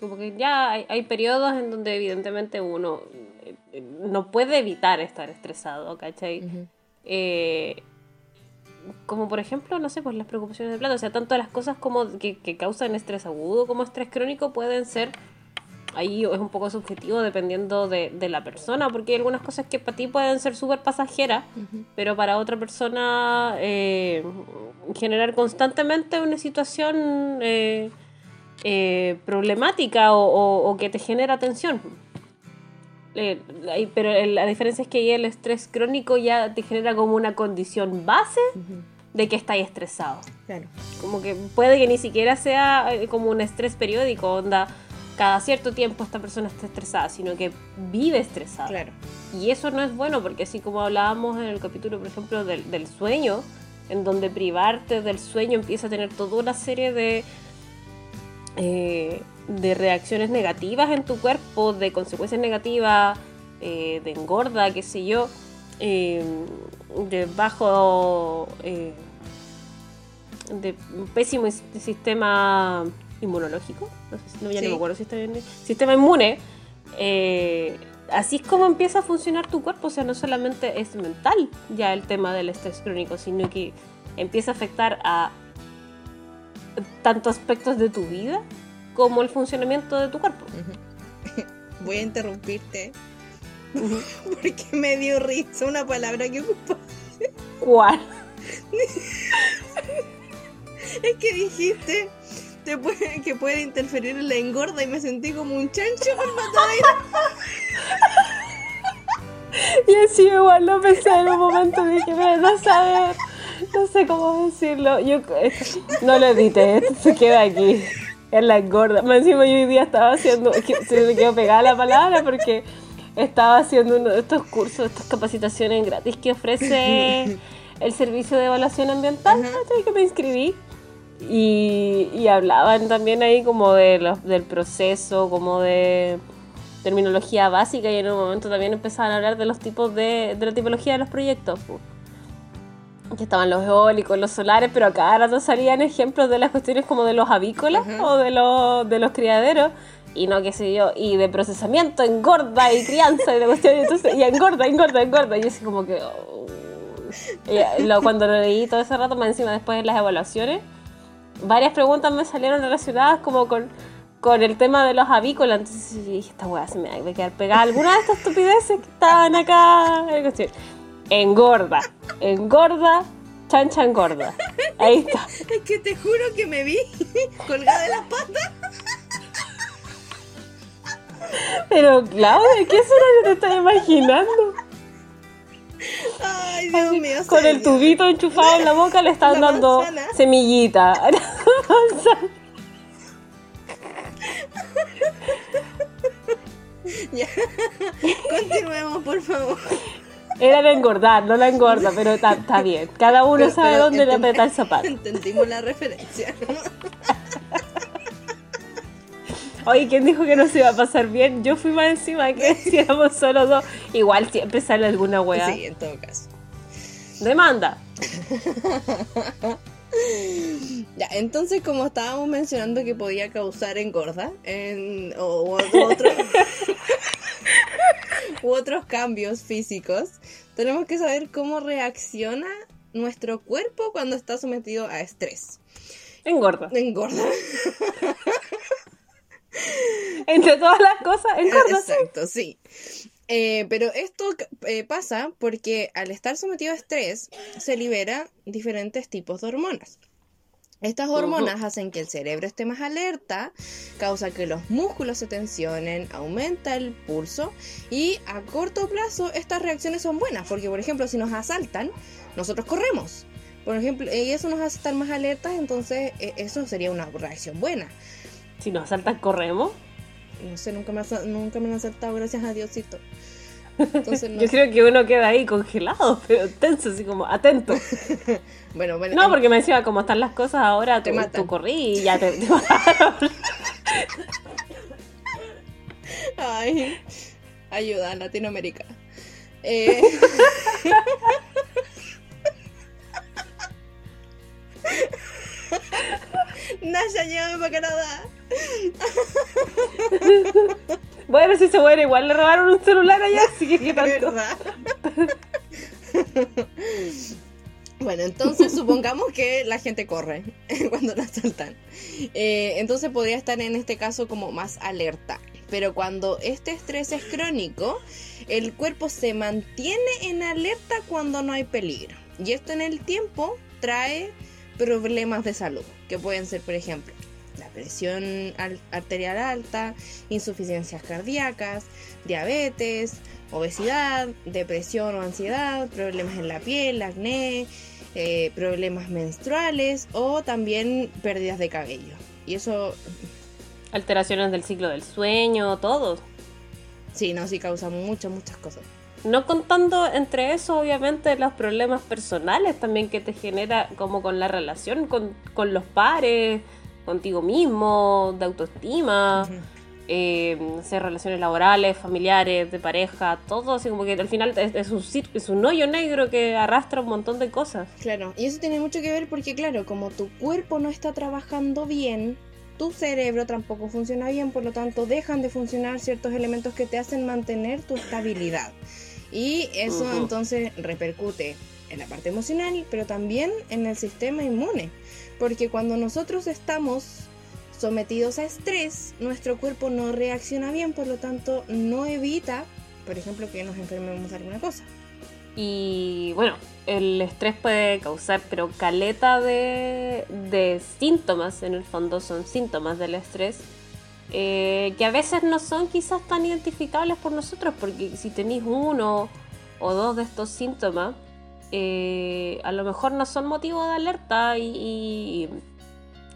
Porque ya hay, hay periodos en donde evidentemente uno no puede evitar estar estresado, ¿cachai? Como por ejemplo, no sé, pues las preocupaciones de plata, o sea, tanto las cosas como que, causan estrés agudo como estrés crónico pueden ser, ahí es un poco subjetivo dependiendo de, la persona, porque hay algunas cosas que para ti pueden ser súper pasajeras, pero para otra persona eh, generar constantemente una situación eh, eh, problemática o, que te genera tensión. Eh, pero la diferencia es que ahí el estrés crónico ya te genera como una condición base de que estás estresado. Claro. Como que puede que ni siquiera sea eh, como un estrés periódico, onda, cada cierto tiempo esta persona está estresada, sino que vive estresada. Claro. Y eso no es bueno, porque así como hablábamos en el capítulo, por ejemplo, del, del sueño, en donde privarte del sueño empieza a tener toda una serie de... Eh, de reacciones negativas en tu cuerpo, de consecuencias negativas, eh, de engorda, qué sé yo, eh, de bajo, eh, de pésimo sistema inmunológico, no sé si no, ya no me acuerdo si está bien, sistema inmune, así es como empieza a funcionar tu cuerpo, o sea, no solamente es mental ya el tema del estrés crónico, sino que empieza a afectar a tantos aspectos de tu vida como el funcionamiento de tu cuerpo. (laughs) Voy a interrumpirte (laughs) porque me dio risa una palabra que ocupaste. ¿Cuál? (laughs) es que dijiste que puede interferir en la engorda y me sentí como un chancho por y así igual lo pensé en un momento dije, pero no saber, (laughs) no sé cómo decirlo. Yo no lo edité, esto se queda aquí en la engorda. Más encima yo hoy día estaba haciendo, se me quedó pegada la palabra porque estaba haciendo uno de estos cursos, estas capacitaciones gratis que ofrece el servicio de evaluación ambiental, que me inscribí. Y, y, hablaban también ahí como de los, del proceso, como de terminología básica y en un momento también empezaban a hablar de los tipos de, de la tipología de los proyectos que estaban los eólicos, los solares, pero acá cada rato salían ejemplos de las cuestiones como de los avícolas o de los, de los criaderos. Y no qué sé yo, y de procesamiento engorda y crianza y de cuestiones, entonces, y engorda, engorda, engorda, y yo así como que... Oh. lo, cuando lo leí todo ese rato, más encima después de las evaluaciones, varias preguntas me salieron relacionadas como con, con el tema de los avícolas, entonces dije, esta weá se me va a quedar pegada alguna de estas estupideces que estaban acá en cuestión engorda, engorda, chancha engorda. Ahí está. (laughs) Es que te juro que me vi colgada de las patas. Pero Claudia, ¿qué que te estás imaginando? Ay, Dios mío. Con el tubito enchufado en la boca le están dando semillita. (laughs) ya. Continuemos, por favor. Era de engordar, no la engorda, pero está, bien. Cada uno sabe dónde le aprieta el zapato. Entendimos la referencia. (laughs) Oye, ¿quién dijo que no se iba a pasar bien? Yo fui más encima que (laughs) si éramos solo dos. Igual siempre sale alguna weá. Sí, en todo caso. Demanda. (laughs) Ya, entonces como estábamos mencionando que podía causar engorda en, o, otro, (laughs) u otros cambios físicos, tenemos que saber cómo reacciona nuestro cuerpo cuando está sometido a estrés. Engorda. Engorda. (laughs) Entre todas las cosas, engorda. Exacto, sí. Eh, pero esto eh, pasa porque al estar sometido a estrés se libera diferentes tipos de hormonas. Estas hormonas hacen que el cerebro esté más alerta, causa que los músculos se tensionen, aumenta el pulso y a corto plazo estas reacciones son buenas porque por ejemplo si nos asaltan nosotros corremos. Por ejemplo, y eso nos hace estar más alertas, entonces e, eso sería una reacción buena. Si nos asaltan corremos. No sé, nunca me, nunca me han asaltado, gracias a Diosito. Yo creo que uno queda ahí congelado, (laughs) pero tenso, así como atento. (laughs) bueno, bueno. No, porque me decía, como están las cosas ahora, te tú, tú corrí y ya te, te (laughs) mataron. Ay, ayuda Latinoamérica. Eh... (laughs) Nasha, llévame para Canadá. (laughs) Bueno, si se muere, igual le robaron un celular allá, así que (laughs) qué tanto. Bueno, entonces supongamos que la gente corre cuando la asaltan. Eh, entonces podría estar en este caso como más alerta. Pero cuando este estrés es crónico, el cuerpo se mantiene en alerta cuando no hay peligro. Y esto en el tiempo trae problemas de salud, que pueden ser, por ejemplo, la presión arterial alta, insuficiencias cardíacas, diabetes, obesidad, depresión o ansiedad, problemas en la piel, acné, eh, problemas menstruales o también pérdidas de cabello. Y eso... Alteraciones del ciclo del sueño, todo. Sí, no, sí causa muchas, muchas cosas. No contando entre eso, obviamente, los problemas personales también que te genera, como con la relación con, con los pares, contigo mismo, de autoestima, eh, relaciones laborales, familiares, de pareja, todo así como que al final es, un, es un hoyo negro que arrastra un montón de cosas. Claro, y eso tiene mucho que ver porque claro, como tu cuerpo no está trabajando bien, tu cerebro tampoco funciona bien, por lo tanto dejan de funcionar ciertos elementos que te hacen mantener tu estabilidad. Y eso entonces repercute en la parte emocional, pero también en el sistema inmune. Porque cuando nosotros estamos sometidos a estrés, nuestro cuerpo no reacciona bien, por lo tanto no evita, por ejemplo, que nos enfermemos de alguna cosa. Y bueno, el estrés puede causar, pero caleta de, síntomas, en el fondo son síntomas del estrés, eh, que a veces no son quizás tan identificables por nosotros, porque si tenéis uno o dos de estos síntomas, eh, a lo mejor no son motivo de alerta y,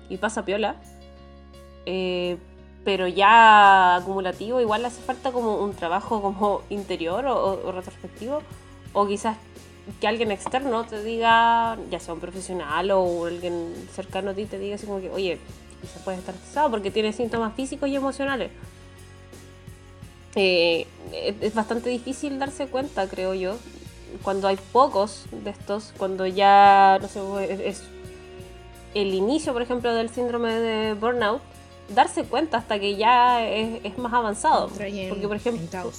y, pasa piola. Eh, pero ya acumulativo igual hace falta como un trabajo como interior o, retrospectivo o quizás que alguien externo te diga, ya sea un profesional o alguien cercano a ti te diga así como que, oye, quizás puedes estar estresado porque tiene síntomas físicos y emocionales. Eh, es bastante difícil darse cuenta, creo yo, cuando hay pocos de estos, cuando ya, no sé, es el inicio, por ejemplo, del síndrome de burnout, darse cuenta hasta que ya es, más avanzado. Porque, por ejemplo,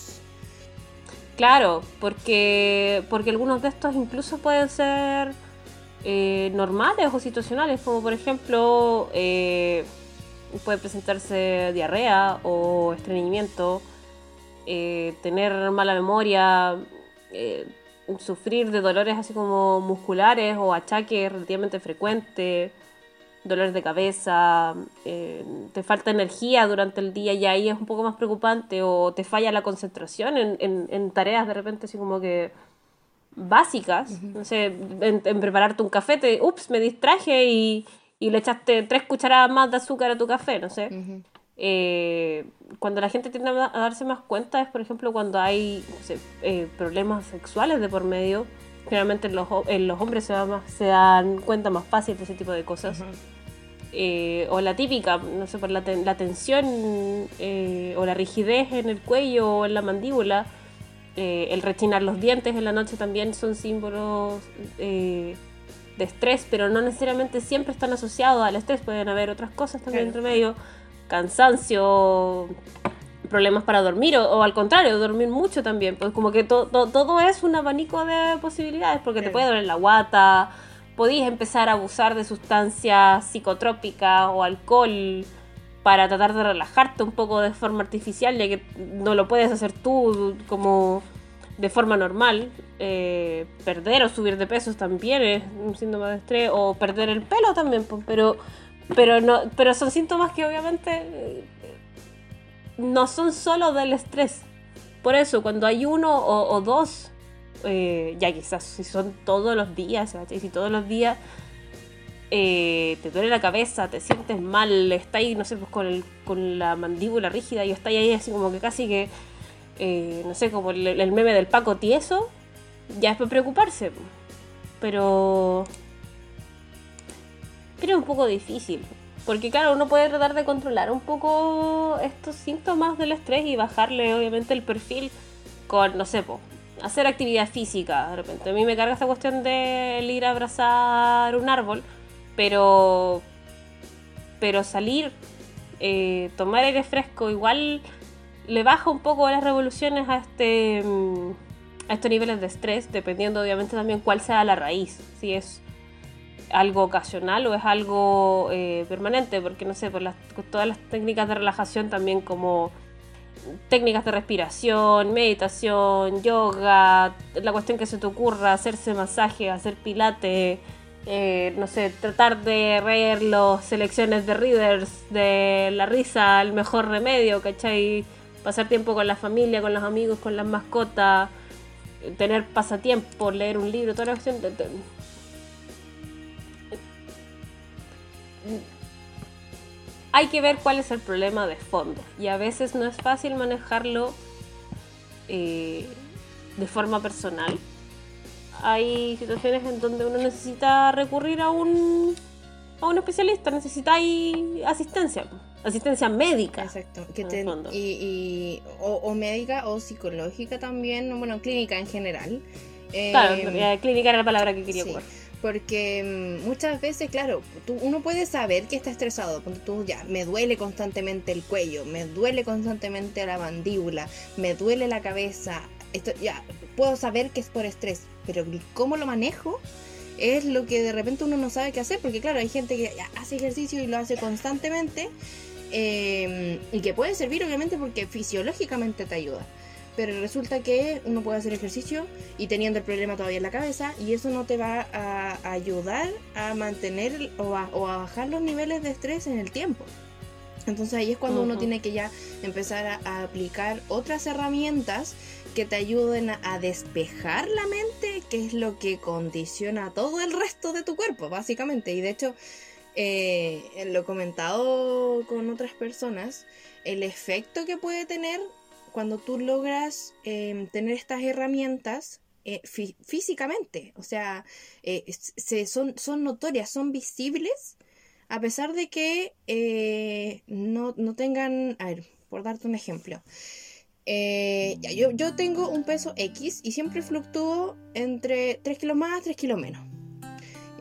claro, porque, porque algunos de estos incluso pueden ser eh, normales o situacionales, como por ejemplo, eh, puede presentarse diarrea o estreñimiento, eh, tener mala memoria, sufrir de dolores así como musculares o achaques relativamente frecuentes, dolores de cabeza, te falta energía durante el día y ahí es un poco más preocupante o te falla la concentración en, tareas de repente así como que básicas, no sé, en, prepararte un café, te, ups, me distraje y, le echaste tres cucharadas más de azúcar a tu café, no sé. Eh, cuando la gente tiende a darse más cuenta es, por ejemplo, cuando hay eh, problemas sexuales de por medio. Generalmente en los, los hombres se, se, dan cuenta más fácil de ese tipo de cosas. Eh, o la típica, no sé, por la, la tensión o la rigidez en el cuello o en la mandíbula. El rechinar los dientes en la noche también son símbolos de estrés, pero no necesariamente siempre están asociados al estrés. Pueden haber otras cosas también entre medio cansancio, problemas para dormir o, al contrario, dormir mucho también. Pues como que todo es un abanico de posibilidades porque te puede doler la guata, podéis empezar a abusar de sustancias psicotrópicas o alcohol para tratar de relajarte un poco de forma artificial, ya que no lo puedes hacer tú como de forma normal. Eh, perder o subir de pesos también es un síntoma de estrés, o perder el pelo también, pero, pero, no, pero son síntomas que obviamente eh, no son solo del estrés. Por eso, cuando hay uno o, dos, eh, ya quizás si son todos los días, si todos los días eh, te duele la cabeza, te sientes mal, estás ahí, no sé, pues con, el, con la mandíbula rígida y estás ahí así como que casi que, eh, no sé, como el, meme del Paco tieso, ya es para preocuparse. Pero... Pero es un poco difícil. Porque claro, uno puede tratar de controlar un poco estos síntomas del estrés y bajarle obviamente el perfil con, no sé, hacer actividad física de repente. A mí me carga esta cuestión de ir a abrazar un árbol, pero, pero salir, eh, tomar aire fresco, igual le baja un poco las revoluciones a este mm, a estos niveles de estrés, dependiendo obviamente también cuál sea la raíz, si es algo ocasional o es algo eh, permanente, porque no sé, por las, todas las técnicas de relajación también como técnicas de respiración, meditación, yoga, la cuestión que se te ocurra, hacerse masaje, hacer pilate, eh, no sé, tratar de reír las selecciones de readers, de la risa, el mejor remedio, ¿cachai? Pasar tiempo con la familia, con los amigos, con las mascotas, tener pasatiempo, leer un libro, toda la cuestión. Hay que ver cuál es el problema de fondo. Y a veces no es fácil manejarlo eh, de forma personal. Hay situaciones en donde uno necesita recurrir a un, a un especialista, necesita asistencia, asistencia médica. Exacto. y, o, médica o psicológica también, bueno, clínica en general. claro, eh, clínica era la palabra que quería ocupar porque mm, muchas veces, claro, uno puede saber que está estresado. Tú ya, me duele constantemente el cuello, me duele constantemente la mandíbula, me duele la cabeza. Esto, ya, puedo saber que es por estrés, pero cómo lo manejo es lo que de repente uno no sabe qué hacer. Porque, claro, hay gente que hace ejercicio y lo hace constantemente em, y que puede servir, obviamente, porque fisiológicamente te ayuda pero resulta que uno puede hacer ejercicio y teniendo el problema todavía en la cabeza y eso no te va a ayudar a mantener o a, bajar los niveles de estrés en el tiempo. Entonces ahí es cuando uno tiene que ya empezar a, aplicar otras herramientas que te ayuden a, despejar la mente, que es lo que condiciona todo el resto de tu cuerpo, básicamente. Y de hecho, eh, lo he comentado con otras personas, el efecto que puede tener cuando tú logras em, tener estas herramientas eh, físicamente, o sea, eh, se, son, son notorias, son visibles, a pesar de que eh, no, tengan, a ver, por darte un ejemplo, yo, yo, tengo un peso X y siempre fluctúo entre 3 kilos más, 3 kilos menos.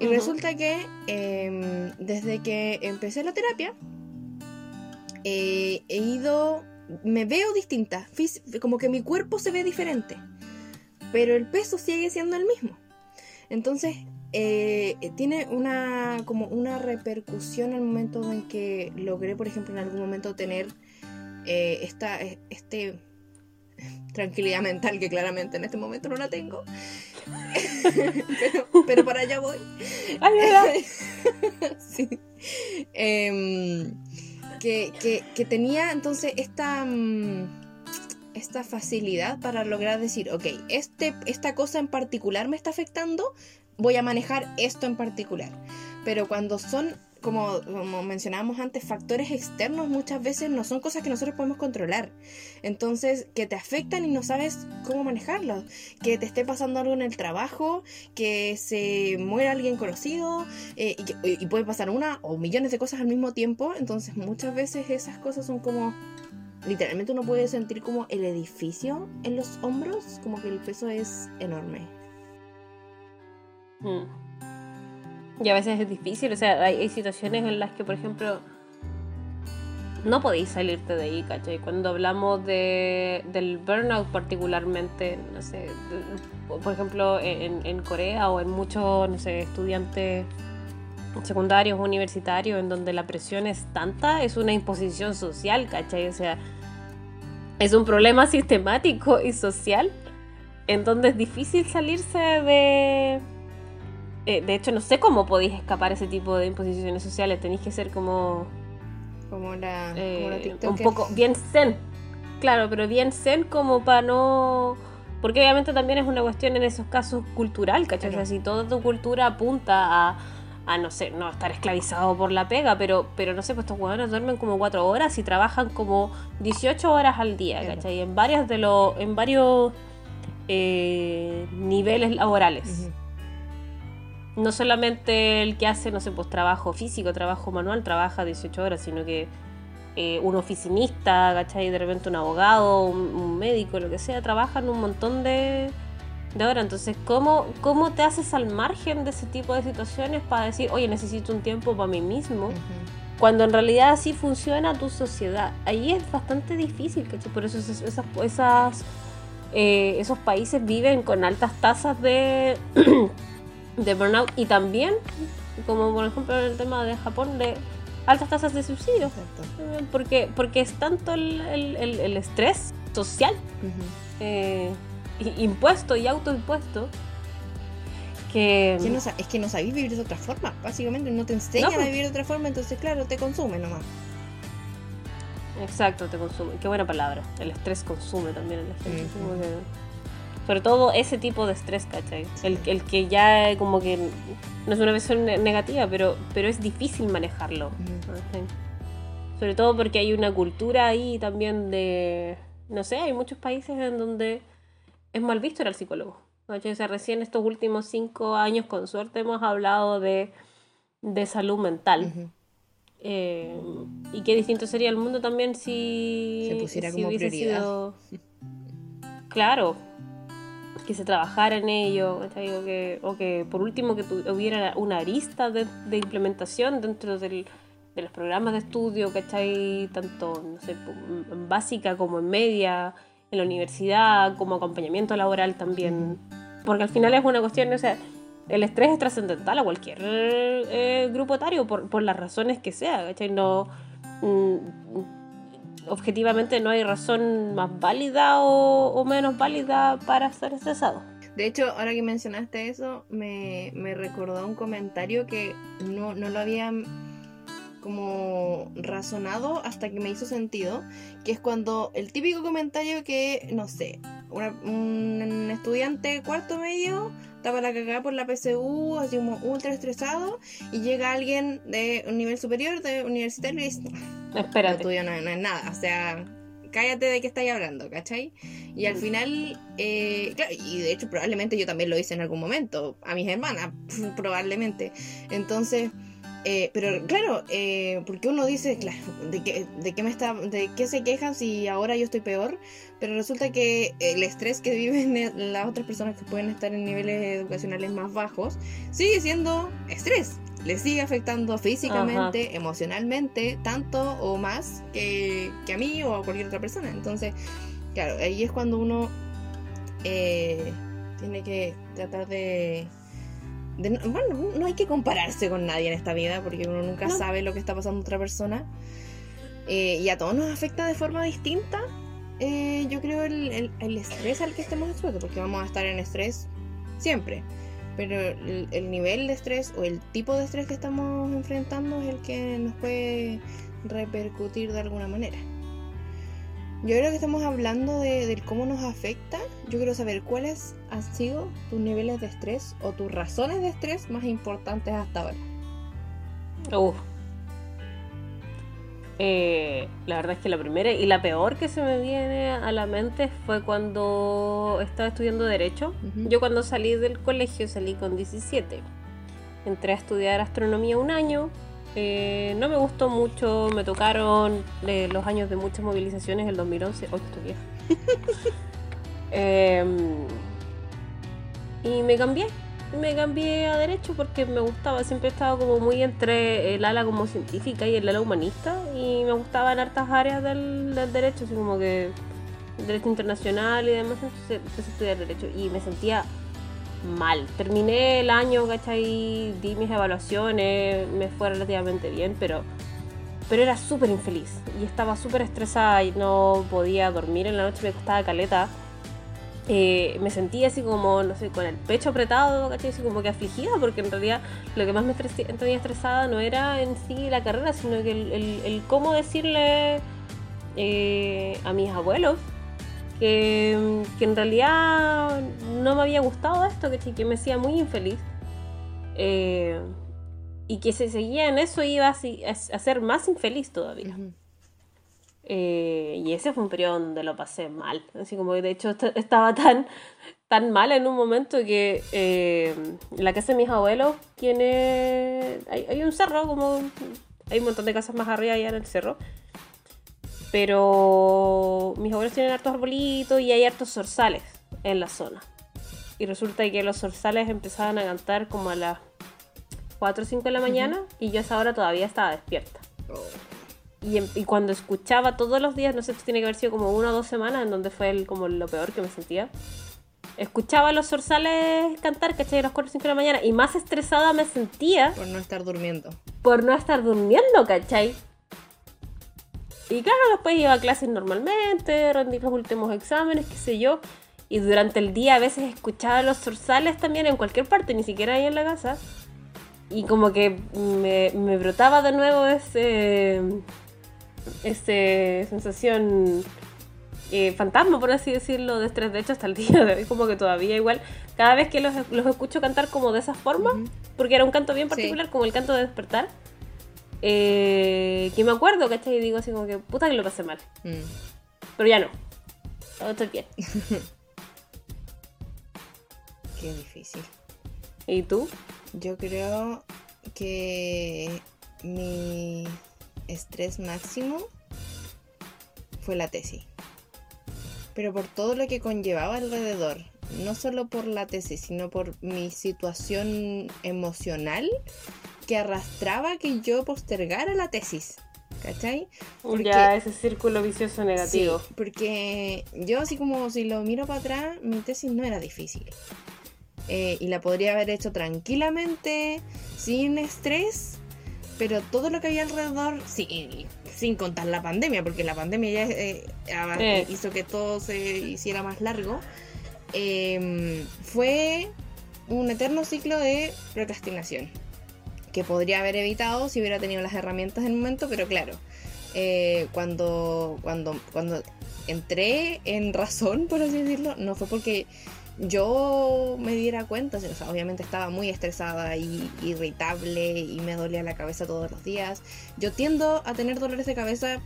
Y resulta que em, desde que empecé la terapia, he ido me veo distinta, como que mi cuerpo se ve diferente, pero el peso sigue siendo el mismo. Entonces, eh, tiene una, como una repercusión al momento en que logré, por ejemplo, en algún momento tener eh, esta este, tranquilidad mental que claramente en este momento no la tengo. (laughs) pero, para allá voy. Ay, (laughs) sí. Em, que, tenía entonces esta, mm, esta facilidad para lograr decir, ok, este, esta cosa en particular me está afectando, voy a manejar esto en particular. Pero cuando son como, mencionábamos antes, factores externos muchas veces no son cosas que nosotros podemos controlar. Entonces, que te afectan y no sabes cómo manejarlos. Que te esté pasando algo en el trabajo, que se muera alguien conocido, eh, y, y puede pasar una o millones de cosas al mismo tiempo. Entonces, muchas veces esas cosas son como literalmente uno puede sentir como el edificio en los hombros, como que el peso es enorme. Hmm. Y a veces es difícil, o sea, hay, situaciones en las que, por ejemplo, no podéis salirte de ahí, ¿cachai? Cuando hablamos de, del burnout particularmente, no sé, por ejemplo, en, en Corea o en muchos, no sé, estudiantes secundarios, universitarios, en donde la presión es tanta, es una imposición social, ¿cachai? O sea, es un problema sistemático y social, en donde es difícil salirse de... Eh, de hecho, no sé cómo podéis escapar ese tipo de imposiciones sociales, tenéis que ser como... Como la, eh, Un poco bien zen, claro, pero bien zen como para no... Porque obviamente también es una cuestión en esos casos cultural, ¿cachai? O sea, si toda tu cultura apunta a a no sé, no estar esclavizado por la pega, pero, pero no sé, pues estos huevones duermen como cuatro horas y trabajan como 18 horas al día, ¿cachai? En varias de los, en varios eh, niveles laborales. No solamente el que hace, no sé, pues trabajo físico, trabajo manual, trabaja 18 horas, sino que eh, un oficinista, ¿cachai? De repente un abogado, un médico, lo que sea, trabajan un montón de, de ahora. Entonces, ¿cómo, ¿cómo te haces al margen de ese tipo de situaciones para decir, oye, necesito un tiempo para mí mismo? Cuando en realidad así funciona tu sociedad. Ahí es bastante difícil, ¿cachai? Por eso esas, esas, eh, esos países viven con altas tasas de, (clears throat) de burnout y también, como por ejemplo en el tema de Japón, de altas tasas de suicidio. Porque, porque es tanto el, el, estrés social impuesto y autoimpuesto que... no, es que no sabéis vivir de otra forma, básicamente no te enseñan a pues. vivir de otra forma, entonces claro, te consume nomás. Exacto, te consume. Qué buena palabra. El estrés consume también el estrés. sobre todo ese tipo de estrés, ¿cachai? El, el, que ya como que no es una versión negativa, pero, pero es difícil manejarlo. Sobre todo porque hay una cultura ahí también de... No sé, hay muchos países en donde es mal visto el psicólogo. O sea, recién estos últimos cinco años, con suerte, hemos hablado de, salud mental. Eh, y qué distinto sería el mundo también si se pusiera como prioridad. Claro, que se trabajara en ello, o que, o que por último que hubiera una arista de, implementación dentro del, de los programas de estudio, ¿cachai? Tanto no sé, en básica como en media, en la universidad, como acompañamiento laboral también. Porque al final es una cuestión, o sea, el estrés es trascendental a cualquier eh, grupo etario, por, por, las razones que sea, ¿cachai? No, mm, objetivamente no hay razón más válida o, menos válida para estar estresado. De hecho, ahora que mencionaste eso, me, me recordó un comentario que no, no lo habían como razonado hasta que me hizo sentido, que es cuando el típico comentario que, no sé, un estudiante cuarto medio estaba la cagada por la PSU, así como ultra estresado, y llega alguien de un nivel superior, de universitario, y dice, espérate. estudio no, es nada, o sea, cállate de qué estáis hablando, ¿cachai? Y al final, eh, claro, y de hecho probablemente yo también lo hice en algún momento, a mis hermanas, (laughs) probablemente. Entonces, eh, pero claro, eh, porque uno dice, claro, ¿de qué, de qué me está, de qué se quejan si ahora yo estoy peor? Pero resulta que el estrés que viven las otras personas que pueden estar en niveles educacionales más bajos sigue siendo estrés. Les sigue afectando físicamente, emocionalmente, tanto o más que, que, a mí o a cualquier otra persona. Entonces, claro, ahí es cuando uno eh, tiene que tratar de bueno, no hay que compararse con nadie en esta vida porque uno nunca sabe lo que está pasando otra persona. Eh, y a todos nos afecta de forma distinta. Eh, yo creo el, el, estrés al que estemos expuestos, porque vamos a estar en estrés siempre. Pero el, el, nivel de estrés o el tipo de estrés que estamos enfrentando es el que nos puede repercutir de alguna manera. Yo creo que estamos hablando de, cómo nos afecta. Yo quiero saber cuáles han sido tus niveles de estrés o tus razones de estrés más importantes hasta ahora. Uf. Eh, la verdad es que la primera y la peor que se me viene a la mente fue cuando estaba estudiando Derecho. Yo cuando salí del colegio salí con 17. Entré a estudiar astronomía un año, eh, no me gustó mucho, me tocaron eh, los años de muchas movilizaciones, el 2011. ¡Oh, estoy vieja! (laughs) Em, y me cambié. me cambié a derecho porque me gustaba, siempre he estado como muy entre el ala como científica y el ala humanista y me gustaban hartas áreas del, del derecho, así como que derecho internacional y demás, entonces empecé a estudiar derecho y me sentía mal. Terminé el año, ¿cachai? Di mis evaluaciones, me fue relativamente bien, pero, pero era súper infeliz y estaba súper estresada y no podía dormir en la noche, me costaba caleta. Eh, me sentía así como, no sé, con el pecho apretado, ¿cachai? Así como que afligida, porque en realidad lo que más me tenía estresada no era en sí la carrera, sino que el, el, el cómo decirle eh, a mis abuelos que, que, en realidad no me había gustado esto, que, que me hacía muy infeliz. Eh, y que si seguía en eso iba a, a, ser más infeliz todavía. Uh -huh. eh, y ese fue un periodo donde lo pasé mal. Así como que de hecho estaba tan, tan mal en un momento que eh, en la casa de mis abuelos tiene. Hay, hay un cerro, como. Hay un montón de casas más arriba allá en el cerro. Pero mis abuelos tienen hartos arbolitos y hay hartos zorzales en la zona. Y resulta que los zorzales empezaban a cantar como a las 4 o 5 de la mañana uh -huh. y yo a esa hora todavía estaba despierta. Oh. Y, y, cuando escuchaba todos los días, no sé, tiene que haber sido como una o dos semanas en donde fue el, como lo peor que me sentía. Escuchaba a los zorzales cantar, ¿cachai? A las 4 o 5 de la mañana y más estresada me sentía. Por no estar durmiendo. Por no estar durmiendo, ¿cachai? Y claro, después iba a clases normalmente, rendí los últimos exámenes, qué sé yo. Y durante el día a veces escuchaba los zorzales también en cualquier parte, ni siquiera ahí en la casa. Y como que me, me brotaba de nuevo ese, ese sensación eh, fantasma, por así decirlo, de estrés. De hecho, hasta el (laughs) día de hoy, como que todavía igual, cada vez que los, los escucho cantar como de esa forma, uh -huh. porque era un canto bien particular, sí. como el canto de despertar eh, que me acuerdo, ¿cachai? Y digo así como que puta que lo pasé mal. Mm. Pero ya no. Todo estoy bien. (laughs) Qué difícil. ¿Y tú? Yo creo que mi estrés máximo fue la tesis. Pero por todo lo que conllevaba alrededor. No solo por la tesis, sino por mi situación emocional que arrastraba que yo postergara la tesis. ¿Cachai? Porque, ya, ese círculo vicioso negativo. Sí, porque yo así como si lo miro para atrás, mi tesis no era difícil. Eh, y la podría haber hecho tranquilamente, sin estrés, pero todo lo que había alrededor, sí, sin contar la pandemia, porque la pandemia ya eh, eh. hizo que todo se hiciera más largo, eh, fue un eterno ciclo de procrastinación que podría haber evitado si hubiera tenido las herramientas en el momento, pero claro, eh, cuando, cuando, cuando entré en razón, por así decirlo, no fue porque yo me diera cuenta, o sea, obviamente estaba muy estresada y irritable y me dolía la cabeza todos los días. Yo tiendo a tener dolores de cabeza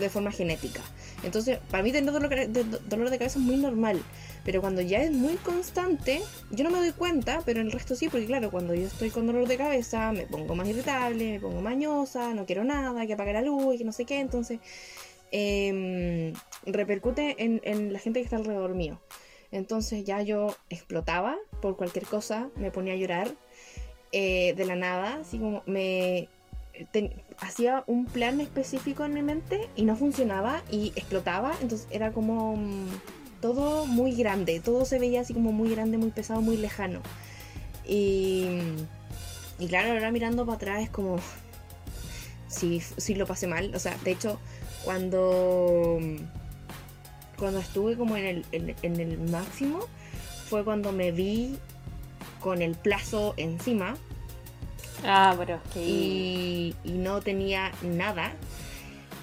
de forma genética. Entonces, para mí tener dolor de, dolor de cabeza es muy normal. Pero cuando ya es muy constante, yo no me doy cuenta, pero el resto sí, porque claro, cuando yo estoy con dolor de cabeza, me pongo más irritable, me pongo mañosa, no quiero nada, que apagar la luz que no sé qué. Entonces, eh, repercute en, en la gente que está alrededor mío. Entonces ya yo explotaba por cualquier cosa, me ponía a llorar eh, de la nada, así como me hacía un plan específico en mi mente y no funcionaba y explotaba, entonces era como um, todo muy grande, todo se veía así como muy grande, muy pesado, muy lejano. Y, y claro, ahora mirando para atrás es como si, si lo pasé mal, o sea, de hecho, cuando cuando estuve como en el, en, en, el máximo fue cuando me vi con el plazo encima. Ah, pero que... y, y no tenía nada.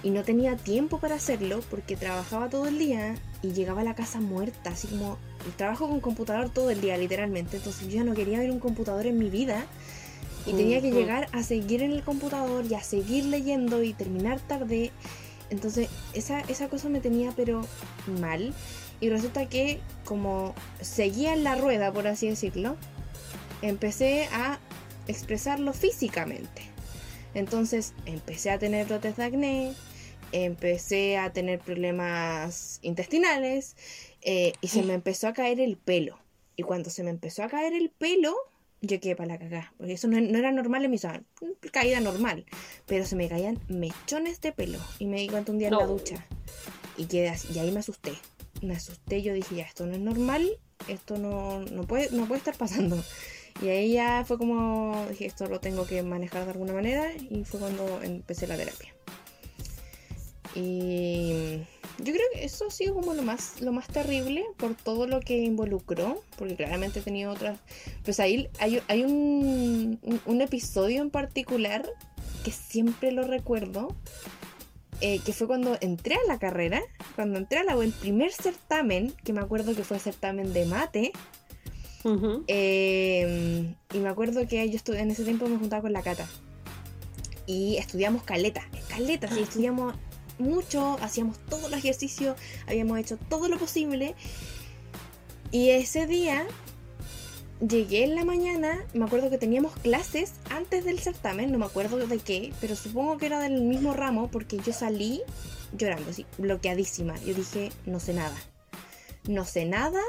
Y no tenía tiempo para hacerlo porque trabajaba todo el día y llegaba a la casa muerta, así como trabajo con computador todo el día, literalmente. Entonces yo ya no quería ver un computador en mi vida y tenía que llegar a seguir en el computador y a seguir leyendo y terminar tarde entonces esa, esa cosa me tenía pero mal. Y resulta que como seguía en la rueda, por así decirlo, empecé a expresarlo físicamente. Entonces empecé a tener brotes de acné, empecé a tener problemas intestinales eh, y se me empezó a caer el pelo. Y cuando se me empezó a caer el pelo, yo quedé para la cagada. Porque eso no, no era normal en mi zona. Caída normal. Pero se me caían mechones de pelo. Y me di cuenta un día en la ducha. Y quedé así. Y ahí me asusté. Me asusté. Yo dije, ya, esto no es normal. Esto no, no, puede, no puede estar pasando. (laughs) Y ahí ya fue como, dije, esto lo tengo que manejar de alguna manera. Y fue cuando empecé la terapia. Y yo creo que eso ha sido como lo más, lo más terrible por todo lo que involucró, porque claramente he tenido otras... Pues ahí hay, hay un, un, un episodio en particular que siempre lo recuerdo, eh, que fue cuando entré a la carrera, cuando entré a la el primer certamen, que me acuerdo que fue certamen de mate, eh, y me acuerdo que yo estu- en ese tiempo me juntaba con la Cata. Y estudiamos caleta, caleta, sí, estudiamos mucho, hacíamos todo el ejercicio, habíamos hecho todo lo posible. Y ese día llegué en la mañana, me acuerdo que teníamos clases antes del certamen, no me acuerdo de qué, pero supongo que era del mismo ramo porque yo salí llorando, así, bloqueadísima. Yo dije, no sé nada. No sé nada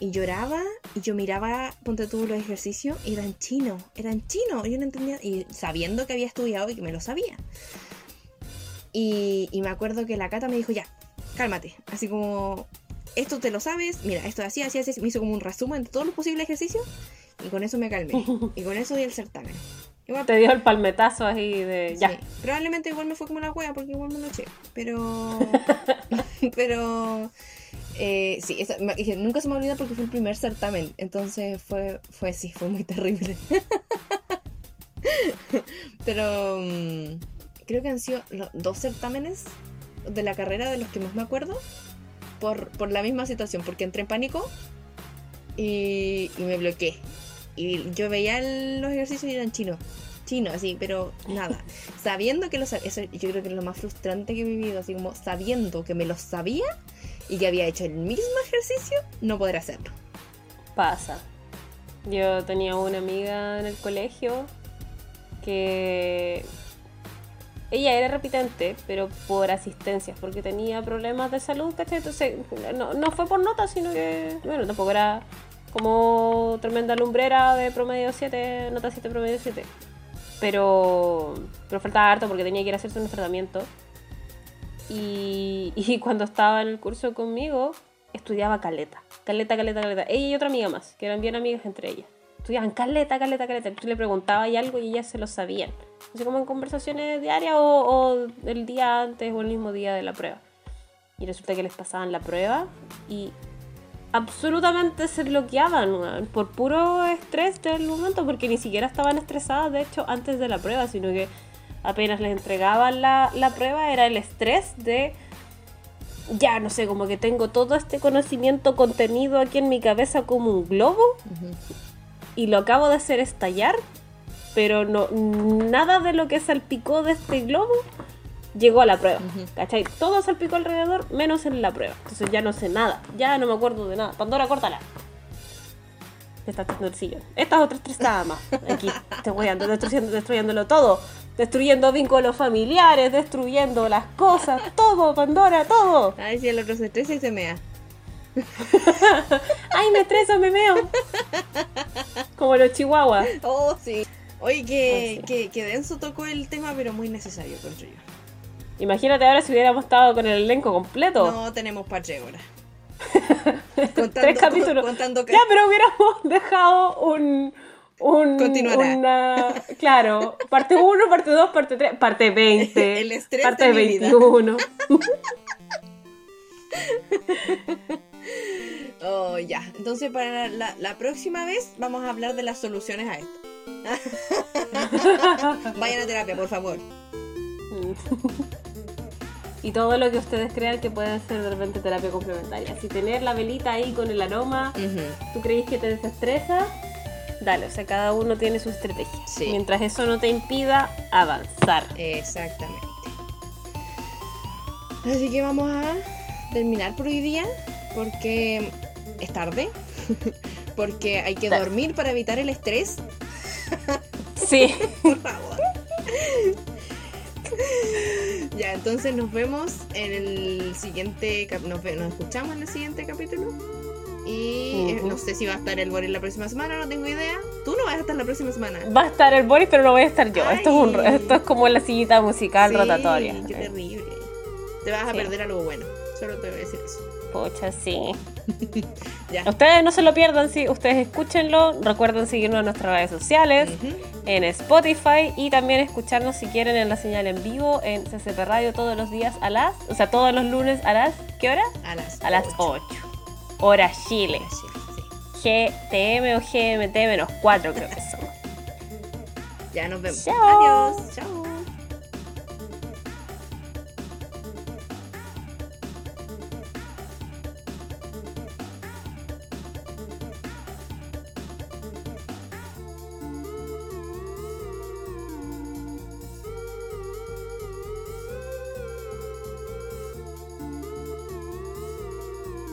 y lloraba y yo miraba, ponte tú los ejercicios eran chino, eran chino, yo no entendía, y sabiendo que había estudiado y que me lo sabía. Y, y me acuerdo que la Cata me dijo, ya, cálmate, así como, esto te lo sabes, mira, esto así, así, así, me hizo como un resumen de todos los posibles ejercicios y con eso me calmé. (laughs) Y con eso di el certamen. Igual, Te dio el palmetazo así de ya. sí, probablemente igual me fue como la wea porque igual me lo eché, pero... (laughs) (laughs) pero... Eh, sí, dije, nunca se me olvida porque fue el primer certamen, entonces fue, fue sí, fue muy terrible. Pero mm, creo que han sido los dos certámenes de la carrera de los que más me acuerdo por, por la misma situación, porque entré en pánico y, y me bloqueé. Y yo veía los ejercicios y eran chinos, chinos, así, pero nada. (laughs) Sabiendo que los eso yo creo que es lo más frustrante que he vivido, así como sabiendo que me los sabía y que había hecho el mismo ejercicio, no poder hacerlo. Pasa. Yo tenía una amiga en el colegio que ella era repitente, pero por asistencias, porque tenía problemas de salud, ¿cachai? Entonces, no, no fue por nota, sino que, bueno, tampoco era como tremenda lumbrera de promedio 7, nota 7, promedio 7. Pero, pero faltaba harto porque tenía que ir a hacerse unos tratamientos. Y, (laughs) cuando estaba en el curso conmigo, estudiaba caleta. Caleta, caleta, caleta. Ella y otra amiga más, que eran bien amigas entre ellas. Estudiaban caleta, caleta, caleta. Tú le preguntabas y algo y ellas se lo sabían. Así como en conversaciones diarias o, o el día antes o el mismo día de la prueba. Y resulta que les pasaban la prueba y absolutamente se bloqueaban por puro estrés del momento, porque ni siquiera estaban estresadas, de hecho, antes de la prueba, sino que apenas les entregaban la, la prueba era el estrés de ya no sé, como que tengo todo este conocimiento contenido aquí en mi cabeza como un globo y lo acabo de hacer estallar, pero no nada de lo que salpicó de este globo llegó a la prueba. Ujú. ¿Cachai? Todo salpicó alrededor, menos en la prueba. Entonces ya no sé nada, ya no me acuerdo de nada. Pandora, córtala. Está sillón. Estas otras tres nada más. Aquí, te voy ando destruyendo, destruyéndolo todo. Destruyendo vínculos familiares, destruyendo las cosas, todo, Pandora, todo. Ay, si el otro se estresa y se mea. (laughs) ¡Ay, me estreso, me meo! (laughs) Como los chihuahuas. Oh, sí. Oye, que, que, que denso tocó el tema, pero muy necesario, encuentro yo. Imagínate ahora si hubiéramos estado con el elenco completo. No tenemos para horas. (laughs) Contando, Tres capítulos. Contando que Ya, pero hubiéramos (laughs) dejado un. un Continuará. Una, claro, parte 1, parte 2, parte 3, parte 20. (laughs) El estrés parte de mi vida. 21. Oh, ya. Entonces, para la, la próxima vez vamos a hablar de las soluciones a esto. (laughs) Vayan a terapia, por favor. (laughs) y todo lo que ustedes crean que puede ser de repente terapia complementaria. Si tener la velita ahí con el aroma, tú crees que te desestresa, dale, o sea, cada uno tiene su estrategia. Sí. Mientras eso no te impida avanzar. Exactamente. Así que vamos a terminar por hoy día, porque es tarde, (laughs) porque hay que dormir para evitar el estrés, Sí. por favor. Ya, entonces nos vemos en el siguiente, nos, nos escuchamos en el siguiente capítulo Y eh, no sé si va a estar el Boris la próxima semana, no tengo idea. Tú no vas a estar la próxima semana. Va a estar el Boris, pero no voy a estar yo. Esto es, un, esto es como la sillita musical Sí, rotatoria. Qué terrible. Te vas a Sí. perder algo bueno. Solo te voy a decir eso. Pucha, sí. (laughs) Ya. Ustedes no se lo pierdan, sí. Ustedes escúchenlo. Recuerden seguirnos en nuestras redes sociales, en Spotify y también escucharnos si quieren en la señal en vivo en CCP Radio todos los días a las, o sea, todos los lunes a las, ¿qué hora? A las A las ocho. 8. Hora Chile. Sí. GTM o GMT menos 4 creo que son. Ya nos vemos. Chao. Adiós. Chao.